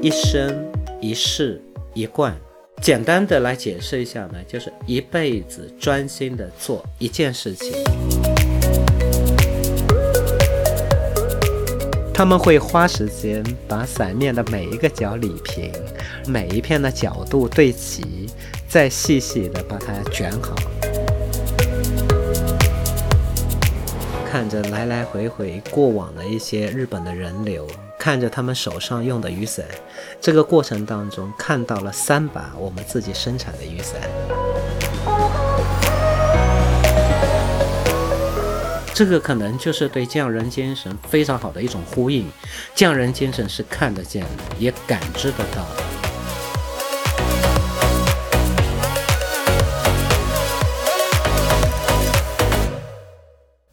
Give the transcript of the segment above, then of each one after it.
一生一世一贯，简单的来解释一下呢，就是一辈子专心的做一件事情。他们会花时间把伞面的每一个角理平，每一片的角度对齐，再细细的把它卷好。看着来来回回过往的一些日本的人流，看着他们手上用的雨伞，这个过程当中看到了三把我们自己生产的雨伞。这个可能就是对匠人精神非常好的一种呼应。匠人精神是看得见的，也感知得到的。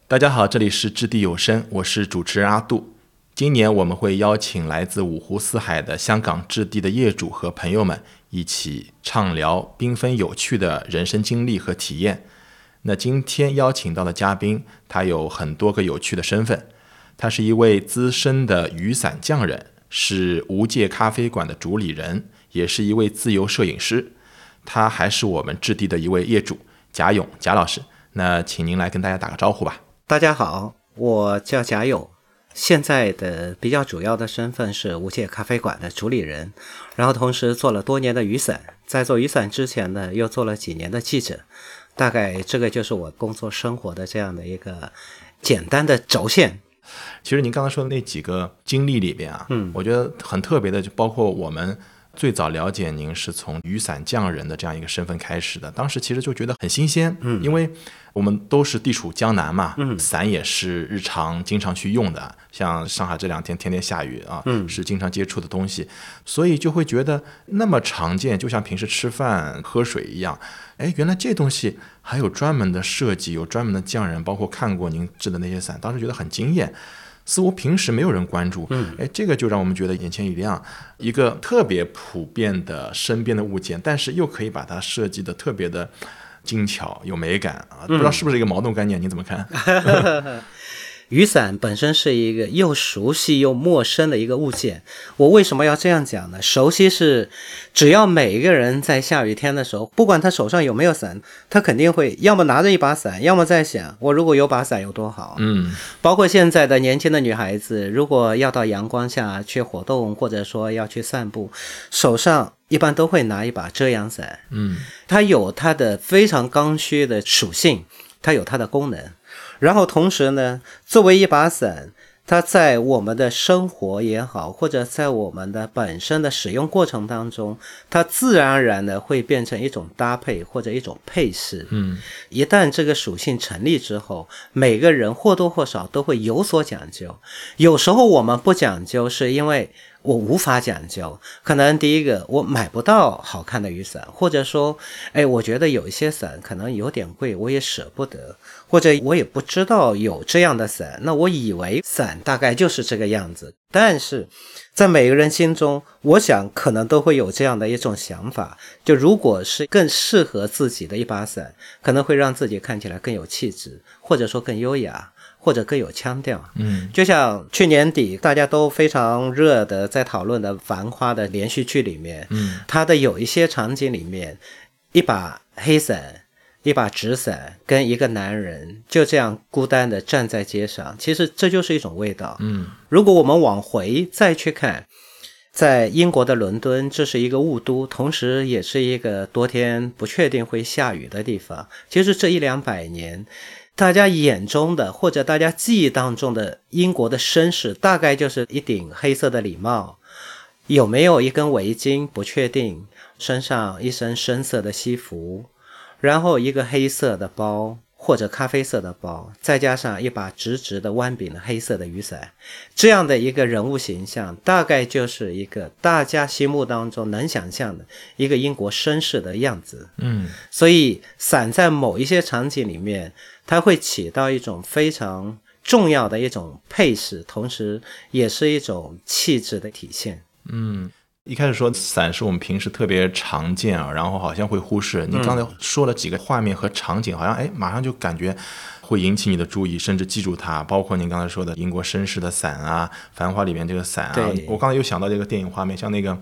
大家好，这里是掷地有声，我是主持人阿杜。今年我们会邀请来自五湖四海的香港置地的业主和朋友们一起畅聊缤纷有趣的人生经历和体验。那今天邀请到的嘉宾，他有很多个有趣的身份。他是一位资深的雨伞匠人，是无界咖啡馆的主理人，也是一位自由摄影师。他还是我们置地的一位业主贾勇贾老师。那请您来跟大家打个招呼吧。大家好，我叫贾友，现在的比较主要的身份是无界咖啡馆的主理人，然后同时做了多年的雨伞，在做雨伞之前呢，又做了几年的记者，大概这个就是我工作生活的这样的一个简单的轴线。其实您刚才说的那几个经历里边啊，嗯我觉得很特别的，就包括我们最早了解您是从雨伞匠人的这样一个身份开始的，当时其实就觉得很新鲜，嗯，因为我们都是地处江南嘛，嗯，伞也是日常经常去用的，像上海这两天天天下雨啊，嗯是经常接触的东西，所以就会觉得那么常见，就像平时吃饭喝水一样。哎，原来这东西还有专门的设计，有专门的匠人，包括看过您制的那些伞，当时觉得很惊艳。似乎平时没有人关注，嗯，哎，这个就让我们觉得眼前一亮，一个特别普遍的身边的物件，但是又可以把它设计的特别的精巧有美感啊，不知道是不是一个矛盾概念？你怎么看？雨伞本身是一个又熟悉又陌生的一个物件。我为什么要这样讲呢？熟悉是，只要每一个人在下雨天的时候，不管他手上有没有伞，他肯定会要么拿着一把伞，要么在想，我如果有把伞有多好。嗯，包括现在的年轻的女孩子，如果要到阳光下去活动，或者说要去散步，手上一般都会拿一把遮阳伞。嗯，它有它的非常刚需的属性，它有它的功能。然后同时呢，作为一把伞，它在我们的生活也好，或者在我们的本身的使用过程当中，它自然而然的会变成一种搭配或者一种配饰。嗯，一旦这个属性成立之后，每个人或多或少都会有所讲究。有时候我们不讲究，是因为我无法讲究。可能第一个我买不到好看的雨伞，或者说，哎，我觉得有一些伞可能有点贵，我也舍不得，或者我也不知道有这样的伞。那我以为伞大概就是这个样子，但是在每个人心中，我想可能都会有这样的一种想法：就如果是更适合自己的一把伞，可能会让自己看起来更有气质，或者说更优雅。或者更有腔调，嗯，就像去年底大家都非常热的在讨论的《繁花》的连续剧里面，嗯，它的有一些场景里面，一把黑伞、一把纸伞跟一个男人就这样孤单的站在街上，其实这就是一种味道。嗯，如果我们往回再去看，在英国的伦敦，这是一个雾都，同时也是一个多天不确定会下雨的地方。其实这一两百年。大家眼中的或者大家记忆当中的英国的绅士，大概就是一顶黑色的礼帽，有没有一根围巾不确定，身上一身深色的西服，然后一个黑色的包或者咖啡色的包，再加上一把直直的弯柄的黑色的雨伞，这样的一个人物形象，大概就是一个大家心目当中能想象的一个英国绅士的样子。嗯，所以伞在某一些场景里面。它会起到一种非常重要的一种配饰，同时也是一种气质的体现。嗯，一开始说伞是我们平时特别常见啊，然后好像会忽视。你刚才说了几个画面和场景，好像哎，马上就感觉会引起你的注意，甚至记住它。包括您刚才说的英国绅士的伞啊，《繁花》里面这个伞啊，我刚才又想到这个电影画面，像那个。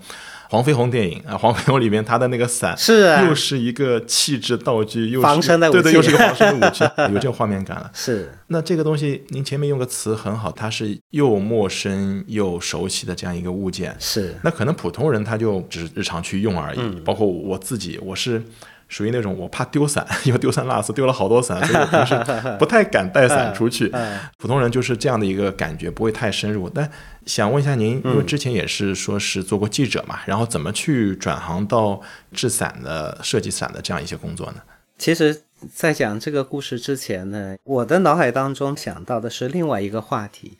黄飞鸿电影啊，黄飞鸿里面他的那个伞是啊，又是一个气质道具，又防身的武器，对对，又是个防身的武器，有这个画面感了。是，那这个东西您前面用个词很好，它是又陌生又熟悉的这样一个物件。是，那可能普通人他就只是日常去用而已，包括我自己，我是。属于那种我怕丢伞，因为丢三落四丢了好多伞，所以我平时不太敢带伞出去。普通人就是这样的一个感觉，不会太深入。但想问一下您，因为之前也是说是做过记者嘛，然后怎么去转行到制伞的、设计伞的这样一些工作呢？其实，在讲这个故事之前呢，我的脑海当中想到的是另外一个话题，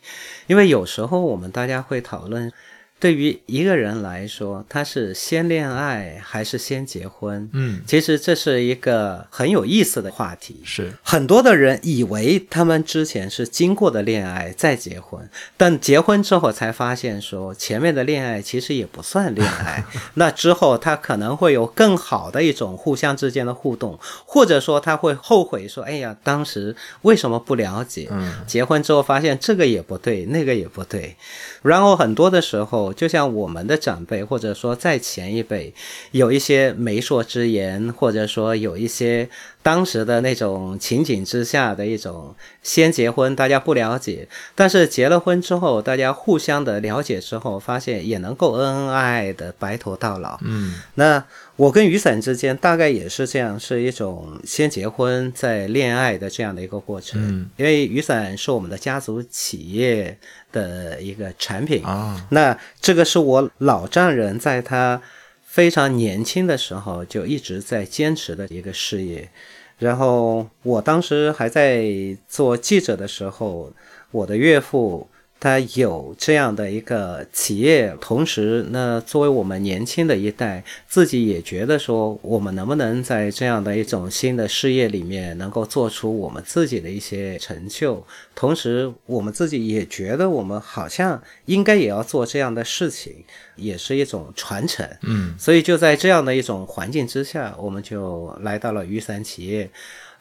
因为有时候我们大家会讨论。对于一个人来说，他是先恋爱还是先结婚？嗯，其实这是一个很有意思的话题。是很多的人以为他们之前是经过的恋爱再结婚，但结婚之后才发现说前面的恋爱其实也不算恋爱。那之后他可能会有更好的一种互相之间的互动，或者说他会后悔说：“哎呀，当时为什么不了解？”嗯，结婚之后发现这个也不对，那个也不对。然后很多的时候，就像我们的长辈，或者说在前一辈，有一些媒妁之言，或者说有一些当时的那种情景之下的一种先结婚，大家不了解，但是结了婚之后，大家互相的了解之后，发现也能够恩恩爱爱的白头到老。嗯，那我跟雨伞之间大概也是这样，是一种先结婚再恋爱的这样的一个过程。嗯，因为雨伞是我们的家族企业。的一个产品啊，那这个是我老丈人在他非常年轻的时候就一直在坚持的一个事业，然后我当时还在做记者的时候，我的岳父。他有这样的一个企业，同时呢，作为我们年轻的一代，自己也觉得说，我们能不能在这样的一种新的事业里面，能够做出我们自己的一些成就，同时我们自己也觉得我们好像应该也要做这样的事情，也是一种传承。嗯，所以就在这样的一种环境之下，我们就来到了雨伞企业。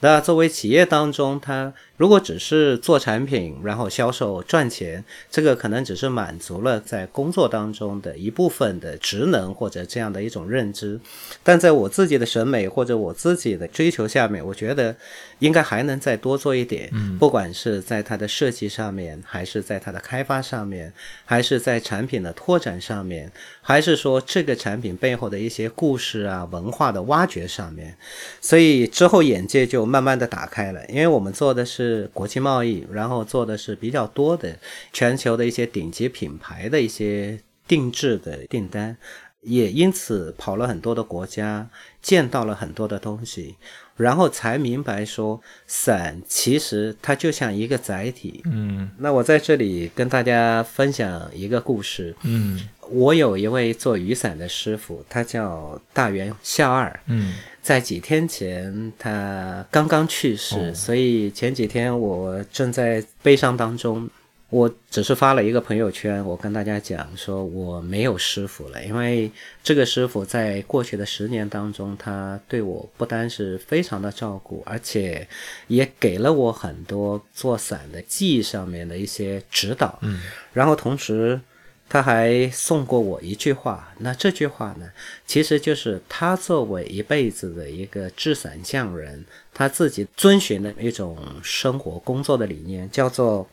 那作为企业当中，它如果只是做产品，然后销售赚钱，这个可能只是满足了在工作当中的一部分的职能或者这样的一种认知。但在我自己的审美或者我自己的追求下面，我觉得应该还能再多做一点。嗯，不管是在它的设计上面，还是在它的开发上面，还是在产品的拓展上面，还是说这个产品背后的一些故事啊、文化的挖掘上面。所以之后眼界就。慢慢的打开了，因为我们做的是国际贸易，然后做的是比较多的全球的一些顶级品牌的一些定制的订单，也因此跑了很多的国家，见到了很多的东西，然后才明白说伞其实它就像一个载体。嗯，那我在这里跟大家分享一个故事。嗯，我有一位做雨伞的师傅，他叫大元孝二。嗯。在几天前，他刚刚去世，所以前几天我正在悲伤当中。我只是发了一个朋友圈，我跟大家讲说我没有师傅了，因为这个师傅在过去的十年当中，他对我不单是非常的照顾，而且也给了我很多做伞的技艺上面的一些指导。嗯，然后同时。他还送过我一句话，那这句话呢，其实就是他作为一辈子的一个制伞匠人，他自己遵循的一种生活工作的理念，叫做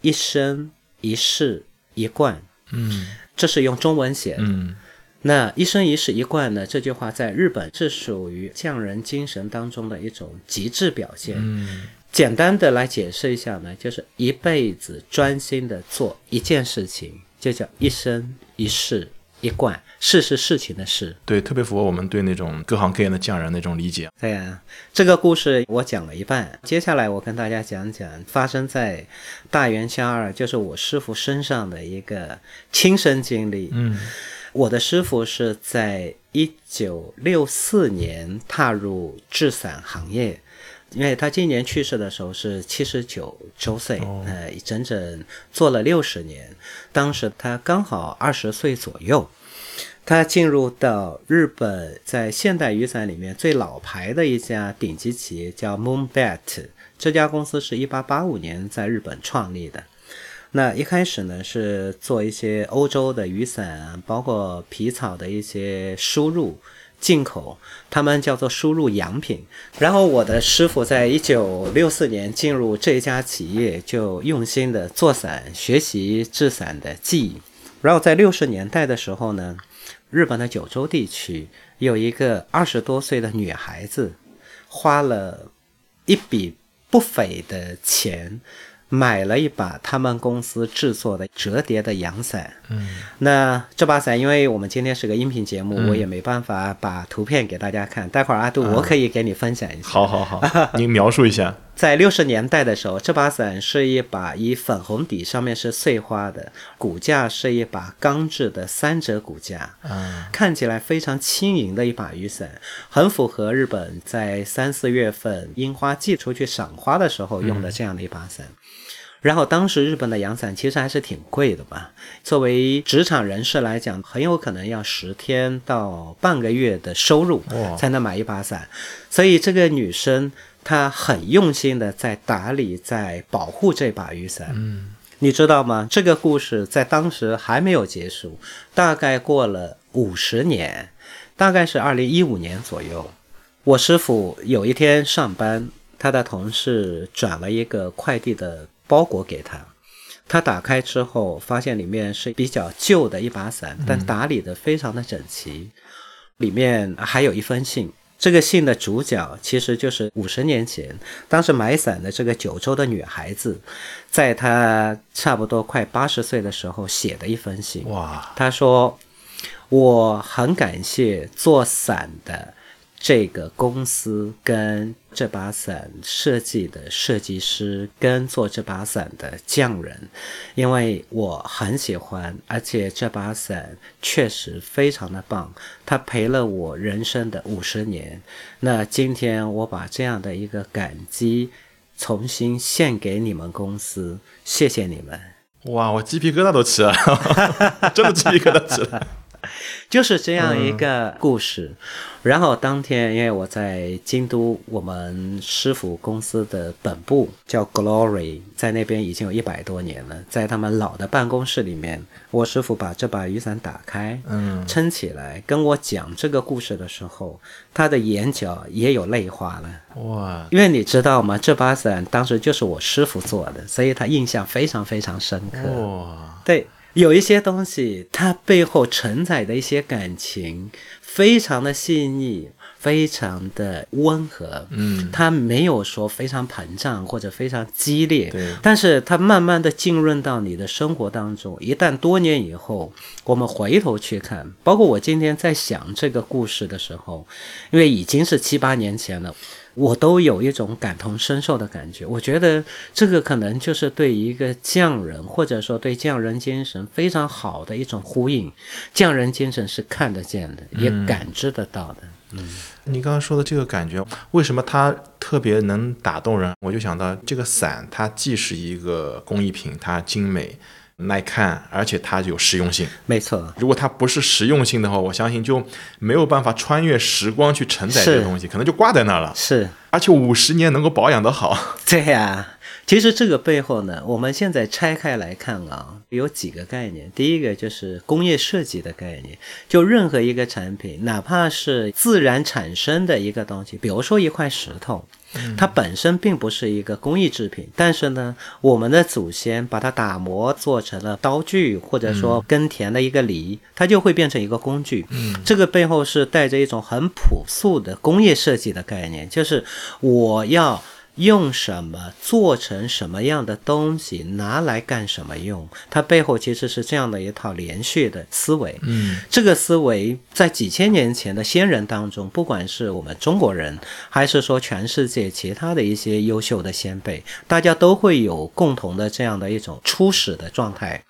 一生一世一贯。嗯，这是用中文写的。嗯，那一生一世一贯呢？这句话在日本是属于匠人精神当中的一种极致表现。嗯，简单的来解释一下呢，就是一辈子专心的做一件事情。就叫一生一世一贯，事是事情的事，对，特别符合我们对那种各行各业的匠人那种理解。对呀，这个故事我讲了一半，接下来我跟大家讲讲发生在大元香二，就是我师傅身上的一个亲身经历。嗯，我的师傅是在一九六四年踏入制伞行业。因为他今年去世的时候是七十九周岁，呃，整整做了六十年。当时他刚好二十岁左右。他进入到日本在现代雨伞里面最老牌的一家顶级企业，叫 Moonbat。这家公司是一八八五年在日本创立的。那一开始呢是做一些欧洲的雨伞，包括皮草的一些输入。进口，他们叫做输入洋品。然后我的师傅在一九六四年进入这家企业，就用心的做伞，学习制伞的技艺。然后在六十年代的时候呢，日本的九州地区有一个二十多岁的女孩子，花了一笔不菲的钱。买了一把他们公司制作的折叠的阳伞。嗯，那这把伞，因为我们今天是个音频节目，我也没办法把图片给大家看。待会儿阿杜，我可以给你分享一下。好好好，您 描述一下。在六十年代的时候，这把伞是一把以粉红底，上面是碎花的，骨架是一把钢制的三折骨架，嗯，看起来非常轻盈的一把雨伞，很符合日本在三四月份樱花季出去赏花的时候用的这样的一把伞。然后当时日本的阳伞其实还是挺贵的吧，作为职场人士来讲，很有可能要十天到半个月的收入才能买一把伞，所以这个女生她很用心的在打理、在保护这把雨伞。嗯，你知道吗？这个故事在当时还没有结束，大概过了五十年，大概是二零一五年左右，我师傅有一天上班，他的同事转了一个快递的。包裹给他，他打开之后，发现里面是比较旧的一把伞，但打理的非常的整齐。里面还有一封信，这个信的主角其实就是五十年前当时买伞的这个九州的女孩子，在她差不多快八十岁的时候写的一封信。哇，她说：“我很感谢做伞的。”这个公司跟这把伞设计的设计师跟做这把伞的匠人，因为我很喜欢，而且这把伞确实非常的棒，它陪了我人生的五十年。那今天我把这样的一个感激重新献给你们公司，谢谢你们！哇，我鸡皮疙瘩都起来了，真的鸡皮疙瘩起了。就是这样一个故事，然后当天因为我在京都，我们师傅公司的本部叫 Glory，在那边已经有一百多年了，在他们老的办公室里面，我师傅把这把雨伞打开，嗯，撑起来跟我讲这个故事的时候，他的眼角也有泪花了，哇！因为你知道吗？这把伞当时就是我师傅做的，所以他印象非常非常深刻，哇！对。有一些东西，它背后承载的一些感情，非常的细腻，非常的温和。嗯，它没有说非常膨胀或者非常激烈。对，但是它慢慢的浸润到你的生活当中。一旦多年以后，我们回头去看，包括我今天在想这个故事的时候，因为已经是七八年前了。我都有一种感同身受的感觉，我觉得这个可能就是对一个匠人，或者说对匠人精神非常好的一种呼应。匠人精神是看得见的，也感知得到的。嗯，你刚刚说的这个感觉，为什么它特别能打动人？我就想到这个伞，它既是一个工艺品，它精美。耐看，而且它有实用性。没错，如果它不是实用性的话，我相信就没有办法穿越时光去承载这个东西，可能就挂在那儿了。是，而且五十年能够保养得好。对呀。其实这个背后呢，我们现在拆开来看啊，有几个概念。第一个就是工业设计的概念，就任何一个产品，哪怕是自然产生的一个东西，比如说一块石头，它本身并不是一个工艺制品，但是呢，我们的祖先把它打磨做成了刀具，或者说耕田的一个犁，它就会变成一个工具。这个背后是带着一种很朴素的工业设计的概念，就是我要。用什么做成什么样的东西，拿来干什么用？它背后其实是这样的一套连续的思维。嗯，这个思维在几千年前的先人当中，不管是我们中国人，还是说全世界其他的一些优秀的先辈，大家都会有共同的这样的一种初始的状态。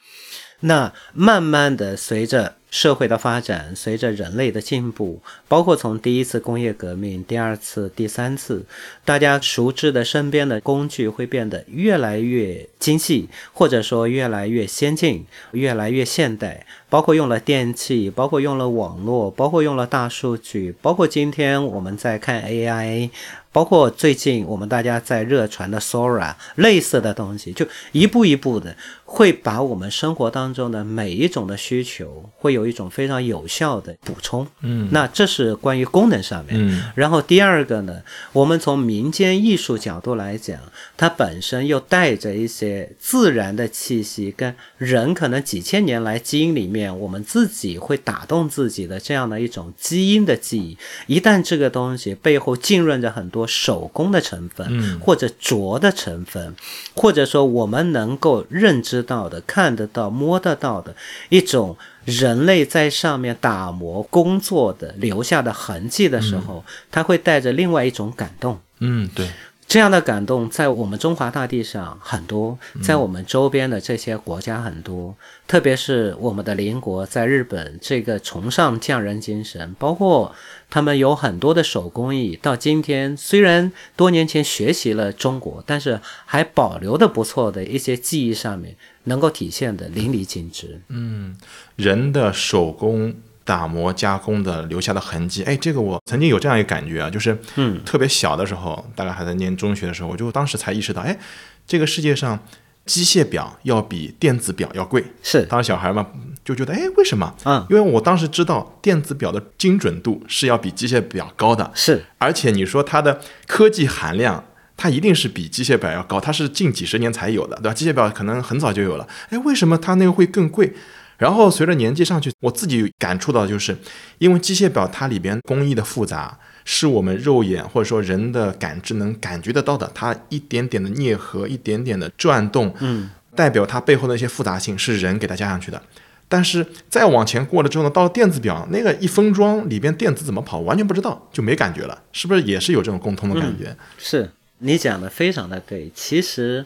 那慢慢的随着社会的发展，随着人类的进步，包括从第一次工业革命、第二次、第三次，大家熟知的身边的工具会变得越来越精细，或者说越来越先进、越来越现代。包括用了电器，包括用了网络，包括用了大数据，包括今天我们在看 AI。包括最近我们大家在热传的 Sora 类似的东西，就一步一步的会把我们生活当中的每一种的需求，会有一种非常有效的补充。嗯，那这是关于功能上面。嗯，然后第二个呢，我们从民间艺术角度来讲，它本身又带着一些自然的气息，跟人可能几千年来基因里面，我们自己会打动自己的这样的一种基因的记忆。一旦这个东西背后浸润着很多。手工的成分，嗯或者拙的成分，或者说我们能够认知到的、看得到、摸得到的一种人类在上面打磨工作的留下的痕迹的时候，它会带着另外一种感动。嗯，对。这样的感动在我们中华大地上很多，在我们周边的这些国家很多，特别是我们的邻国，在日本，这个崇尚匠人精神，包括他们有很多的手工艺，到今天虽然多年前学习了中国，但是还保留的不错的一些技艺上面，能够体现的淋漓尽致。嗯，人的手工。打磨加工的留下的痕迹，哎，这个我曾经有这样一个感觉啊，就是，嗯，特别小的时候，大概还在念中学的时候，我就当时才意识到，哎，这个世界上机械表要比电子表要贵。是，当时小孩嘛，就觉得，哎，为什么？嗯，因为我当时知道电子表的精准度是要比机械表高的。是，而且你说它的科技含量，它一定是比机械表要高，它是近几十年才有的，对吧？机械表可能很早就有了，哎，为什么它那个会更贵？然后随着年纪上去，我自己感触到就是，因为机械表它里边工艺的复杂，是我们肉眼或者说人的感知能感觉得到的。它一点点的啮合，一点点的转动，嗯，代表它背后的一些复杂性是人给它加上去的。但是再往前过了之后呢，到了电子表那个一封装里边电子怎么跑，完全不知道，就没感觉了。是不是也是有这种共通的感觉？是你讲的非常的对。其实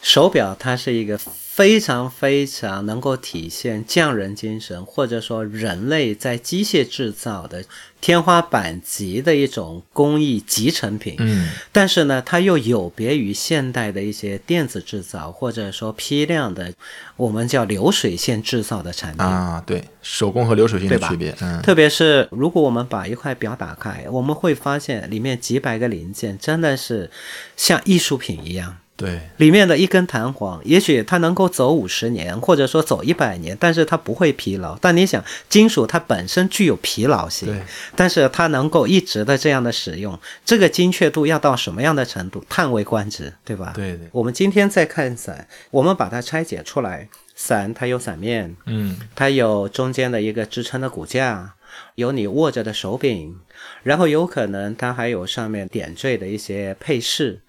手表它是一个。非常非常能够体现匠人精神，或者说人类在机械制造的天花板级的一种工艺集成品。嗯，但是呢，它又有别于现代的一些电子制造，或者说批量的，我们叫流水线制造的产品啊。对，手工和流水线的区别。嗯，特别是如果我们把一块表打开，我们会发现里面几百个零件真的是像艺术品一样。对，里面的一根弹簧，也许它能够走五十年，或者说走一百年，但是它不会疲劳。但你想，金属它本身具有疲劳性，但是它能够一直的这样的使用，这个精确度要到什么样的程度，叹为观止，对吧？对对。我们今天在看伞，我们把它拆解出来，伞它有伞面，嗯，它有中间的一个支撑的骨架，有你握着的手柄，然后有可能它还有上面点缀的一些配饰。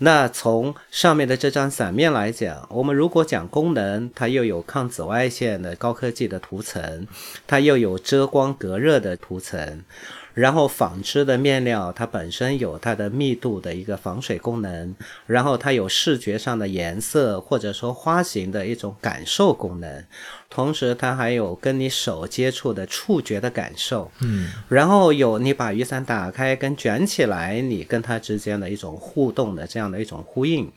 那从上面的这张伞面来讲，我们如果讲功能，它又有抗紫外线的高科技的涂层，它又有遮光隔热的涂层。然后纺织的面料，它本身有它的密度的一个防水功能，然后它有视觉上的颜色或者说花型的一种感受功能，同时它还有跟你手接触的触觉的感受，嗯，然后有你把雨伞打开跟卷起来，你跟它之间的一种互动的这样的一种呼应，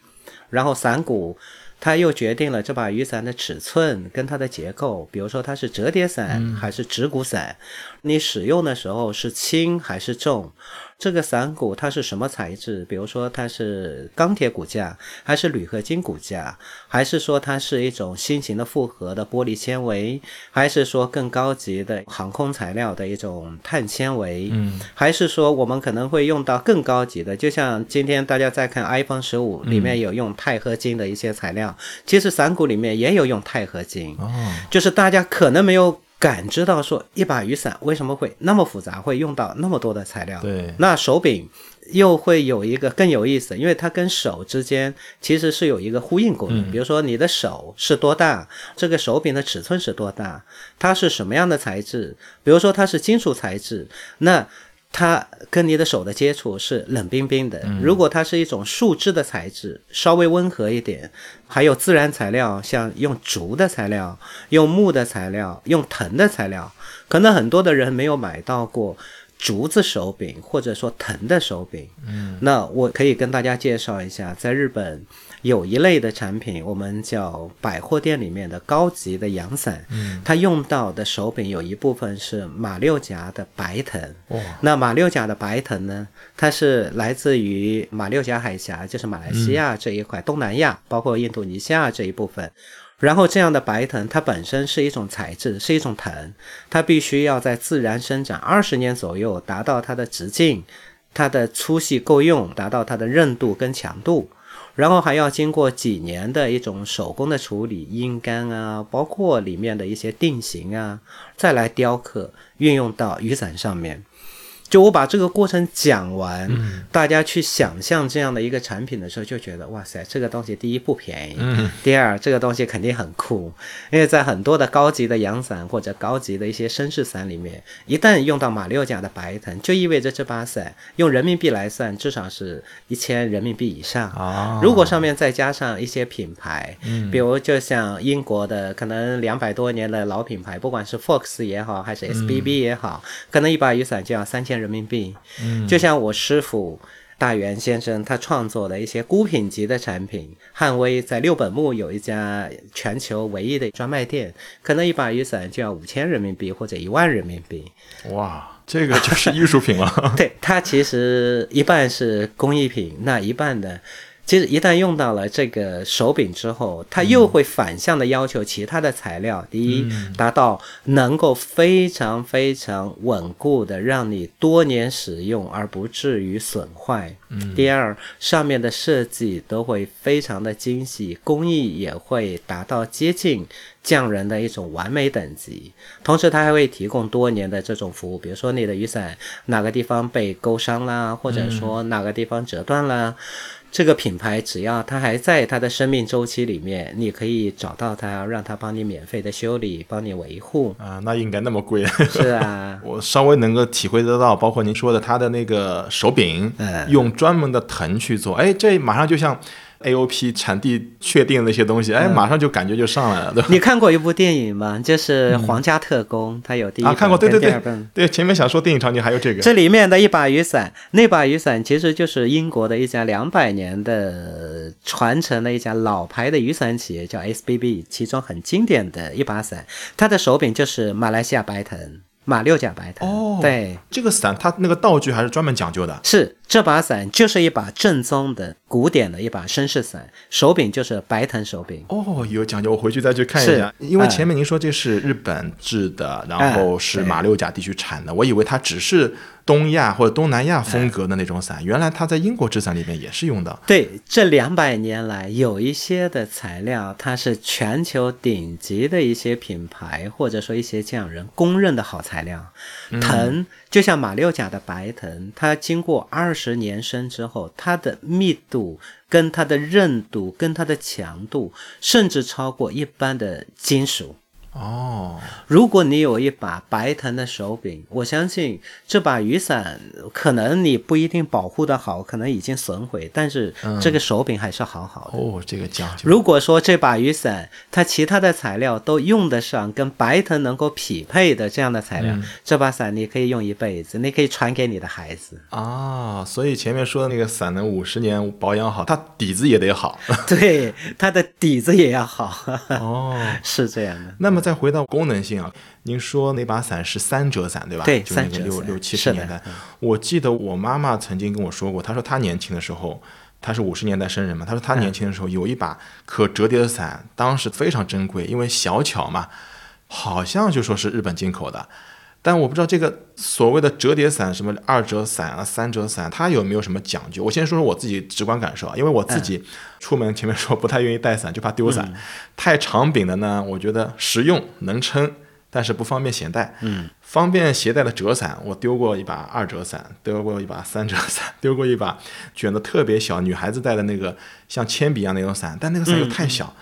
然后伞骨。它又决定了这把雨伞的尺寸跟它的结构，比如说它是折叠伞还是直骨伞，你使用的时候是轻还是重。这个伞骨它是什么材质？比如说它是钢铁骨架，还是铝合金骨架，还是说它是一种新型的复合的玻璃纤维，还是说更高级的航空材料的一种碳纤维？嗯，还是说我们可能会用到更高级的？就像今天大家在看 iPhone 十五里面有用钛合金的一些材料，其实伞骨里面也有用钛合金。哦，就是大家可能没有。感知到说一把雨伞为什么会那么复杂，会用到那么多的材料？对，那手柄又会有一个更有意思，因为它跟手之间其实是有一个呼应功能。比如说你的手是多大，这个手柄的尺寸是多大，它是什么样的材质？比如说它是金属材质，那它跟你的手的接触是冷冰冰的。如果它是一种树脂的材质，稍微温和一点，还有自然材料，像用竹的材料、用木的材料、用藤的材料，可能很多的人没有买到过竹子手柄或者说藤的手柄。嗯，那我可以跟大家介绍一下，在日本。有一类的产品，我们叫百货店里面的高级的阳伞，嗯，它用到的手柄有一部分是马六甲的白藤。哦，那马六甲的白藤呢，它是来自于马六甲海峡，就是马来西亚这一块，东南亚包括印度尼西亚这一部分。然后这样的白藤，它本身是一种材质，是一种藤，它必须要在自然生长二十年左右，达到它的直径、它的粗细够用，达到它的韧度跟强度。然后还要经过几年的一种手工的处理，阴干啊，包括里面的一些定型啊，再来雕刻，运用到雨伞上面。就我把这个过程讲完，大家去想象这样的一个产品的时候，就觉得哇塞，这个东西第一不便宜，嗯。第二这个东西肯定很酷，因为在很多的高级的阳伞或者高级的一些绅士伞里面，一旦用到马六甲的白藤，就意味着这把伞用人民币来算，至少是一千人民币以上。如果上面再加上一些品牌，比如就像英国的可能两百多年的老品牌，不管是 Fox 也好，还是 SBB 也好，可能一把雨伞就要三千。人民币，嗯，就像我师傅大元先生他创作的一些孤品级的产品，汉威在六本木有一家全球唯一的专卖店，可能一把雨伞就要五千人民币或者一万人民币。哇，这个就是艺术品了。对，它其实一半是工艺品，那一半的。其实一旦用到了这个手柄之后，它又会反向的要求其他的材料。第一，达到能够非常非常稳固的让你多年使用而不至于损坏。第二，上面的设计都会非常的精细，工艺也会达到接近匠人的一种完美等级。同时，它还会提供多年的这种服务，比如说你的雨伞哪个地方被勾伤啦，或者说哪个地方折断了。这个品牌只要它还在它的生命周期里面，你可以找到它，让它帮你免费的修理，帮你维护啊。那应该那么贵？是啊，我稍微能够体会得到，包括您说的它的那个手柄，用专门的藤去做，哎，这马上就像。AOP 产地确定那些东西，哎，马上就感觉就上来了，对吧？你看过一部电影吗？就是《皇家特工》，它有第一啊，看过，对对对，对，前面想说电影场景还有这个。这里面的一把雨伞，那把雨伞其实就是英国的一家两百年的传承的一家老牌的雨伞企业，叫 SBB，其中很经典的一把伞，它的手柄就是马来西亚白藤。马六甲白藤哦，对，这个伞它那个道具还是专门讲究的。是这把伞就是一把正宗的古典的一把绅士伞，手柄就是白藤手柄。哦，有讲究，我回去再去看一下。因为前面您说这是日本制的，然后是马六甲地区产的，我以为它只是。东亚或者东南亚风格的那种伞，原来它在英国制伞里面也是用的。对，这两百年来，有一些的材料，它是全球顶级的一些品牌或者说一些匠人公认的好材料。藤就像马六甲的白藤，它经过二十年生之后，它的密度、跟它的韧度、跟它的强度，甚至超过一般的金属。哦，如果你有一把白藤的手柄，我相信这把雨伞可能你不一定保护的好，可能已经损毁，但是这个手柄还是好好的。哦，这个讲究。如果说这把雨伞它其他的材料都用得上，跟白藤能够匹配的这样的材料，这把伞你可以用一辈子，你可以传给你的孩子。啊，所以前面说的那个伞能五十年保养好，它底子也得好。对，它的底子也要好。哦，是这样的。那么。再回到功能性啊，您说那把伞是三折伞对吧？对，就那个六六七十年代。我记得我妈妈曾经跟我说过，她说她年轻的时候，她是五十年代生人嘛，她说她年轻的时候有一把可折叠的伞，当时非常珍贵，因为小巧嘛，好像就说是日本进口的。但我不知道这个所谓的折叠伞，什么二折伞啊、三折伞，它有没有什么讲究？我先说说我自己直观感受啊，因为我自己出门前面说不太愿意带伞，就怕丢伞。太长柄的呢，我觉得实用能撑，但是不方便携带。嗯，方便携带的折伞，我丢过一把二折伞，丢过一把三折伞，丢过一把卷的特别小，女孩子带的那个像铅笔一样那种伞，但那个伞又太小。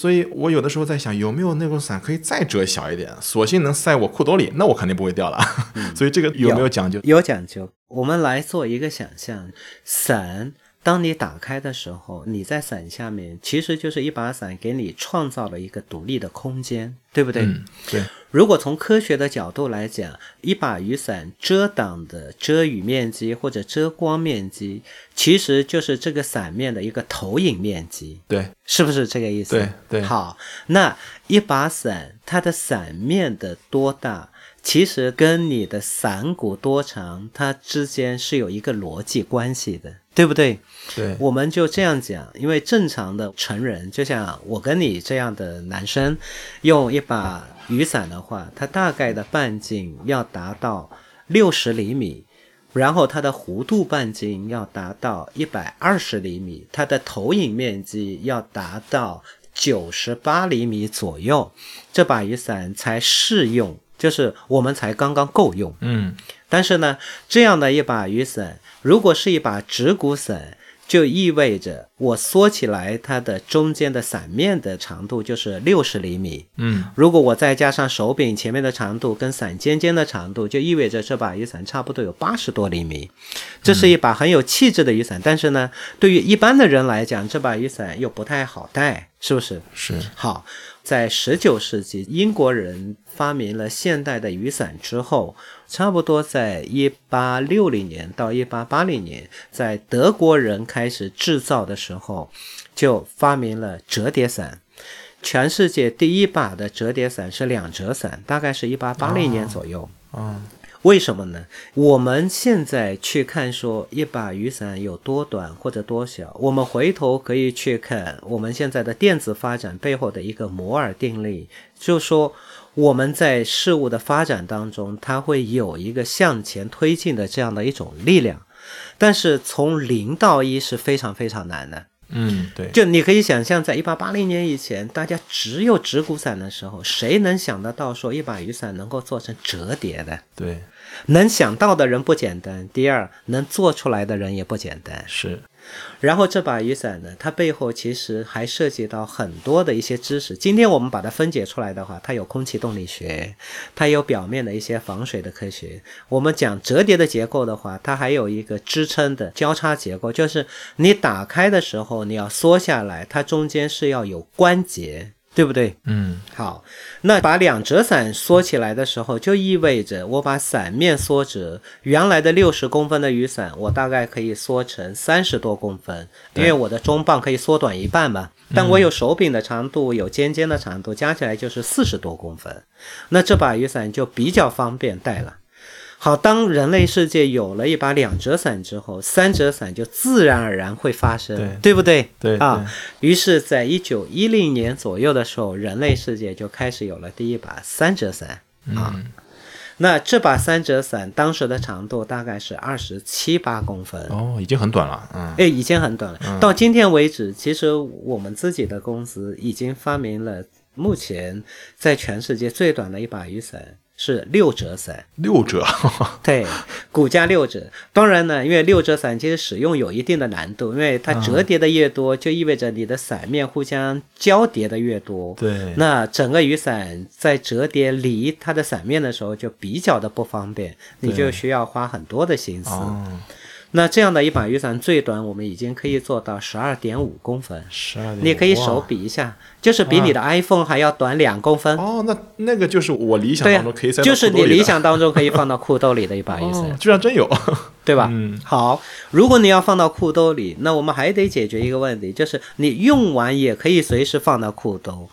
所以我有的时候在想，有没有那种伞可以再折小一点，索性能塞我裤兜里，那我肯定不会掉了。所以这个有没有讲究？有讲究。我们来做一个想象，伞当你打开的时候，你在伞下面，其实就是一把伞给你创造了一个独立的空间，对不对？嗯，对。如果从科学的角度来讲，一把雨伞遮挡的遮雨面积或者遮光面积，其实就是这个伞面的一个投影面积，对，是不是这个意思？对对。好，那一把伞它的伞面的多大，其实跟你的伞骨多长，它之间是有一个逻辑关系的，对不对？对。我们就这样讲，因为正常的成人，就像我跟你这样的男生，用一把。雨伞的话，它大概的半径要达到六十厘米，然后它的弧度半径要达到一百二十厘米，它的投影面积要达到九十八厘米左右，这把雨伞才适用，就是我们才刚刚够用。嗯，但是呢，这样的一把雨伞，如果是一把直骨伞。就意味着我缩起来，它的中间的伞面的长度就是六十厘米。嗯，如果我再加上手柄前面的长度跟伞尖尖的长度，就意味着这把雨伞差不多有八十多厘米。这是一把很有气质的雨伞，但是呢，对于一般的人来讲，这把雨伞又不太好带，是不是？是。好，在十九世纪，英国人发明了现代的雨伞之后。差不多在一八六零年到一八八零年，在德国人开始制造的时候，就发明了折叠伞。全世界第一把的折叠伞是两折伞，大概是一八八零年左右。嗯，为什么呢？我们现在去看说一把雨伞有多短或者多小，我们回头可以去看我们现在的电子发展背后的一个摩尔定律，就说。我们在事物的发展当中，它会有一个向前推进的这样的一种力量，但是从零到一是非常非常难的。嗯，对。就你可以想象，在一八八零年以前，大家只有纸骨伞的时候，谁能想得到说一把雨伞能够做成折叠的？对，能想到的人不简单。第二，能做出来的人也不简单。是。然后这把雨伞呢，它背后其实还涉及到很多的一些知识。今天我们把它分解出来的话，它有空气动力学，它有表面的一些防水的科学。我们讲折叠的结构的话，它还有一个支撑的交叉结构，就是你打开的时候你要缩下来，它中间是要有关节。对不对？嗯，好，那把两折伞缩起来的时候，就意味着我把伞面缩折，原来的六十公分的雨伞，我大概可以缩成三十多公分，因为我的中棒可以缩短一半嘛。但我有手柄的长度，有尖尖的长度，加起来就是四十多公分，那这把雨伞就比较方便带了。好，当人类世界有了一把两折伞之后，三折伞就自然而然会发生，对不对？对啊。于是，在一九一零年左右的时候，人类世界就开始有了第一把三折伞啊。那这把三折伞当时的长度大概是二十七八公分哦，已经很短了。嗯，哎，已经很短了。到今天为止，其实我们自己的公司已经发明了目前在全世界最短的一把雨伞。是六折伞，六折，对，骨架六折。当然呢，因为六折伞其实使用有一定的难度，因为它折叠的越多，就意味着你的伞面互相交叠的越多。对，那整个雨伞在折叠离它的伞面的时候就比较的不方便，你就需要花很多的心思。那这样的一把雨伞最短，我们已经可以做到十二点五公分。十二点，你可以手比一下，就是比你的 iPhone 还要短两公分。哦，那那个就是我理想当中可以塞就是你理想当中可以放到裤兜里的一把雨伞，居然真有，对吧？嗯，好，如果你要放到裤兜里，那我们还得解决一个问题，就是你用完也可以随时放到裤兜。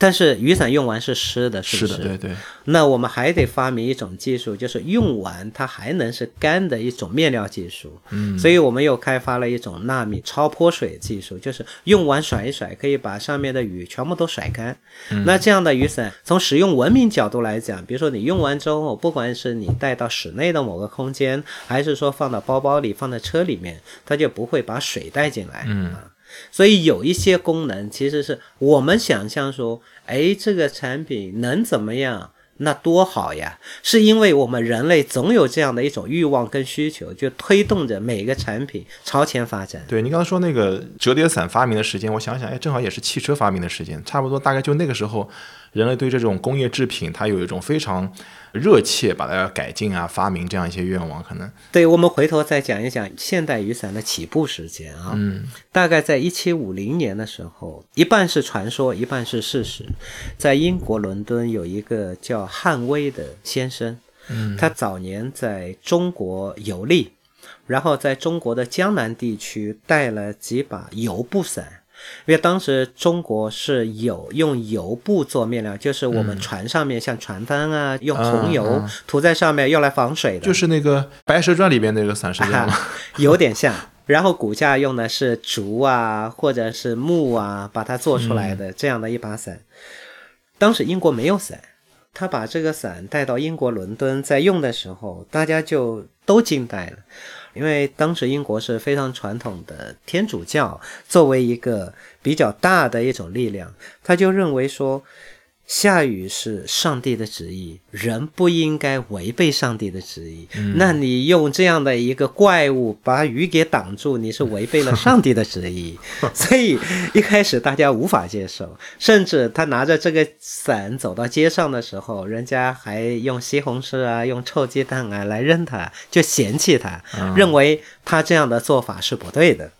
但是雨伞用完是湿的，是不是？对对。那我们还得发明一种技术，就是用完它还能是干的一种面料技术。嗯。所以我们又开发了一种纳米超泼水技术，就是用完甩一甩，可以把上面的雨全部都甩干。那这样的雨伞，从使用文明角度来讲，比如说你用完之后，不管是你带到室内的某个空间，还是说放到包包里、放在车里面，它就不会把水带进来。嗯。所以有一些功能，其实是我们想象说，哎，这个产品能怎么样，那多好呀！是因为我们人类总有这样的一种欲望跟需求，就推动着每个产品朝前发展。对你刚才说那个折叠伞发明的时间，我想想，哎，正好也是汽车发明的时间，差不多大概就那个时候，人类对这种工业制品，它有一种非常。热切把它改进啊，发明这样一些愿望，可能对我们回头再讲一讲现代雨伞的起步时间啊，嗯，大概在一七五零年的时候，一半是传说，一半是事实。在英国伦敦有一个叫汉威的先生，嗯，他早年在中国游历，然后在中国的江南地区带了几把油布伞。因为当时中国是有用油布做面料，就是我们船上面像船帆啊，用红油涂在上面用来防水的，就是那个《白蛇传》里边那个伞是这样吗？有点像。然后骨架用的是竹啊，或者是木啊，把它做出来的这样的一把伞。当时英国没有伞，他把这个伞带到英国伦敦，在用的时候，大家就都惊呆了。因为当时英国是非常传统的天主教，作为一个比较大的一种力量，他就认为说。下雨是上帝的旨意，人不应该违背上帝的旨意。那你用这样的一个怪物把雨给挡住，你是违背了上帝的旨意。所以一开始大家无法接受，甚至他拿着这个伞走到街上的时候，人家还用西红柿啊、用臭鸡蛋啊来扔他，就嫌弃他，认为他这样的做法是不对的。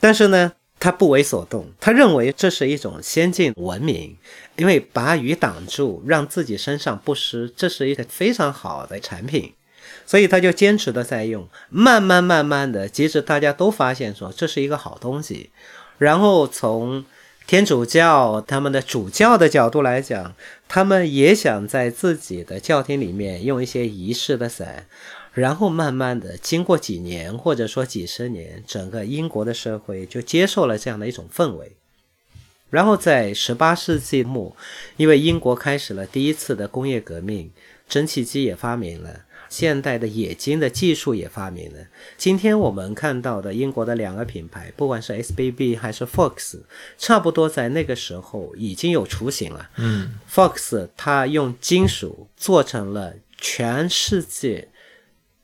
但是呢？他不为所动，他认为这是一种先进文明，因为把雨挡住，让自己身上不湿，这是一个非常好的产品，所以他就坚持的在用。慢慢慢慢的，即使大家都发现说这是一个好东西，然后从天主教他们的主教的角度来讲，他们也想在自己的教廷里面用一些仪式的伞。然后慢慢的，经过几年或者说几十年，整个英国的社会就接受了这样的一种氛围。然后在十八世纪末，因为英国开始了第一次的工业革命，蒸汽机也发明了，现代的冶金的技术也发明了。今天我们看到的英国的两个品牌，不管是 SBB 还是 Fox，差不多在那个时候已经有雏形了。嗯，Fox 它用金属做成了全世界。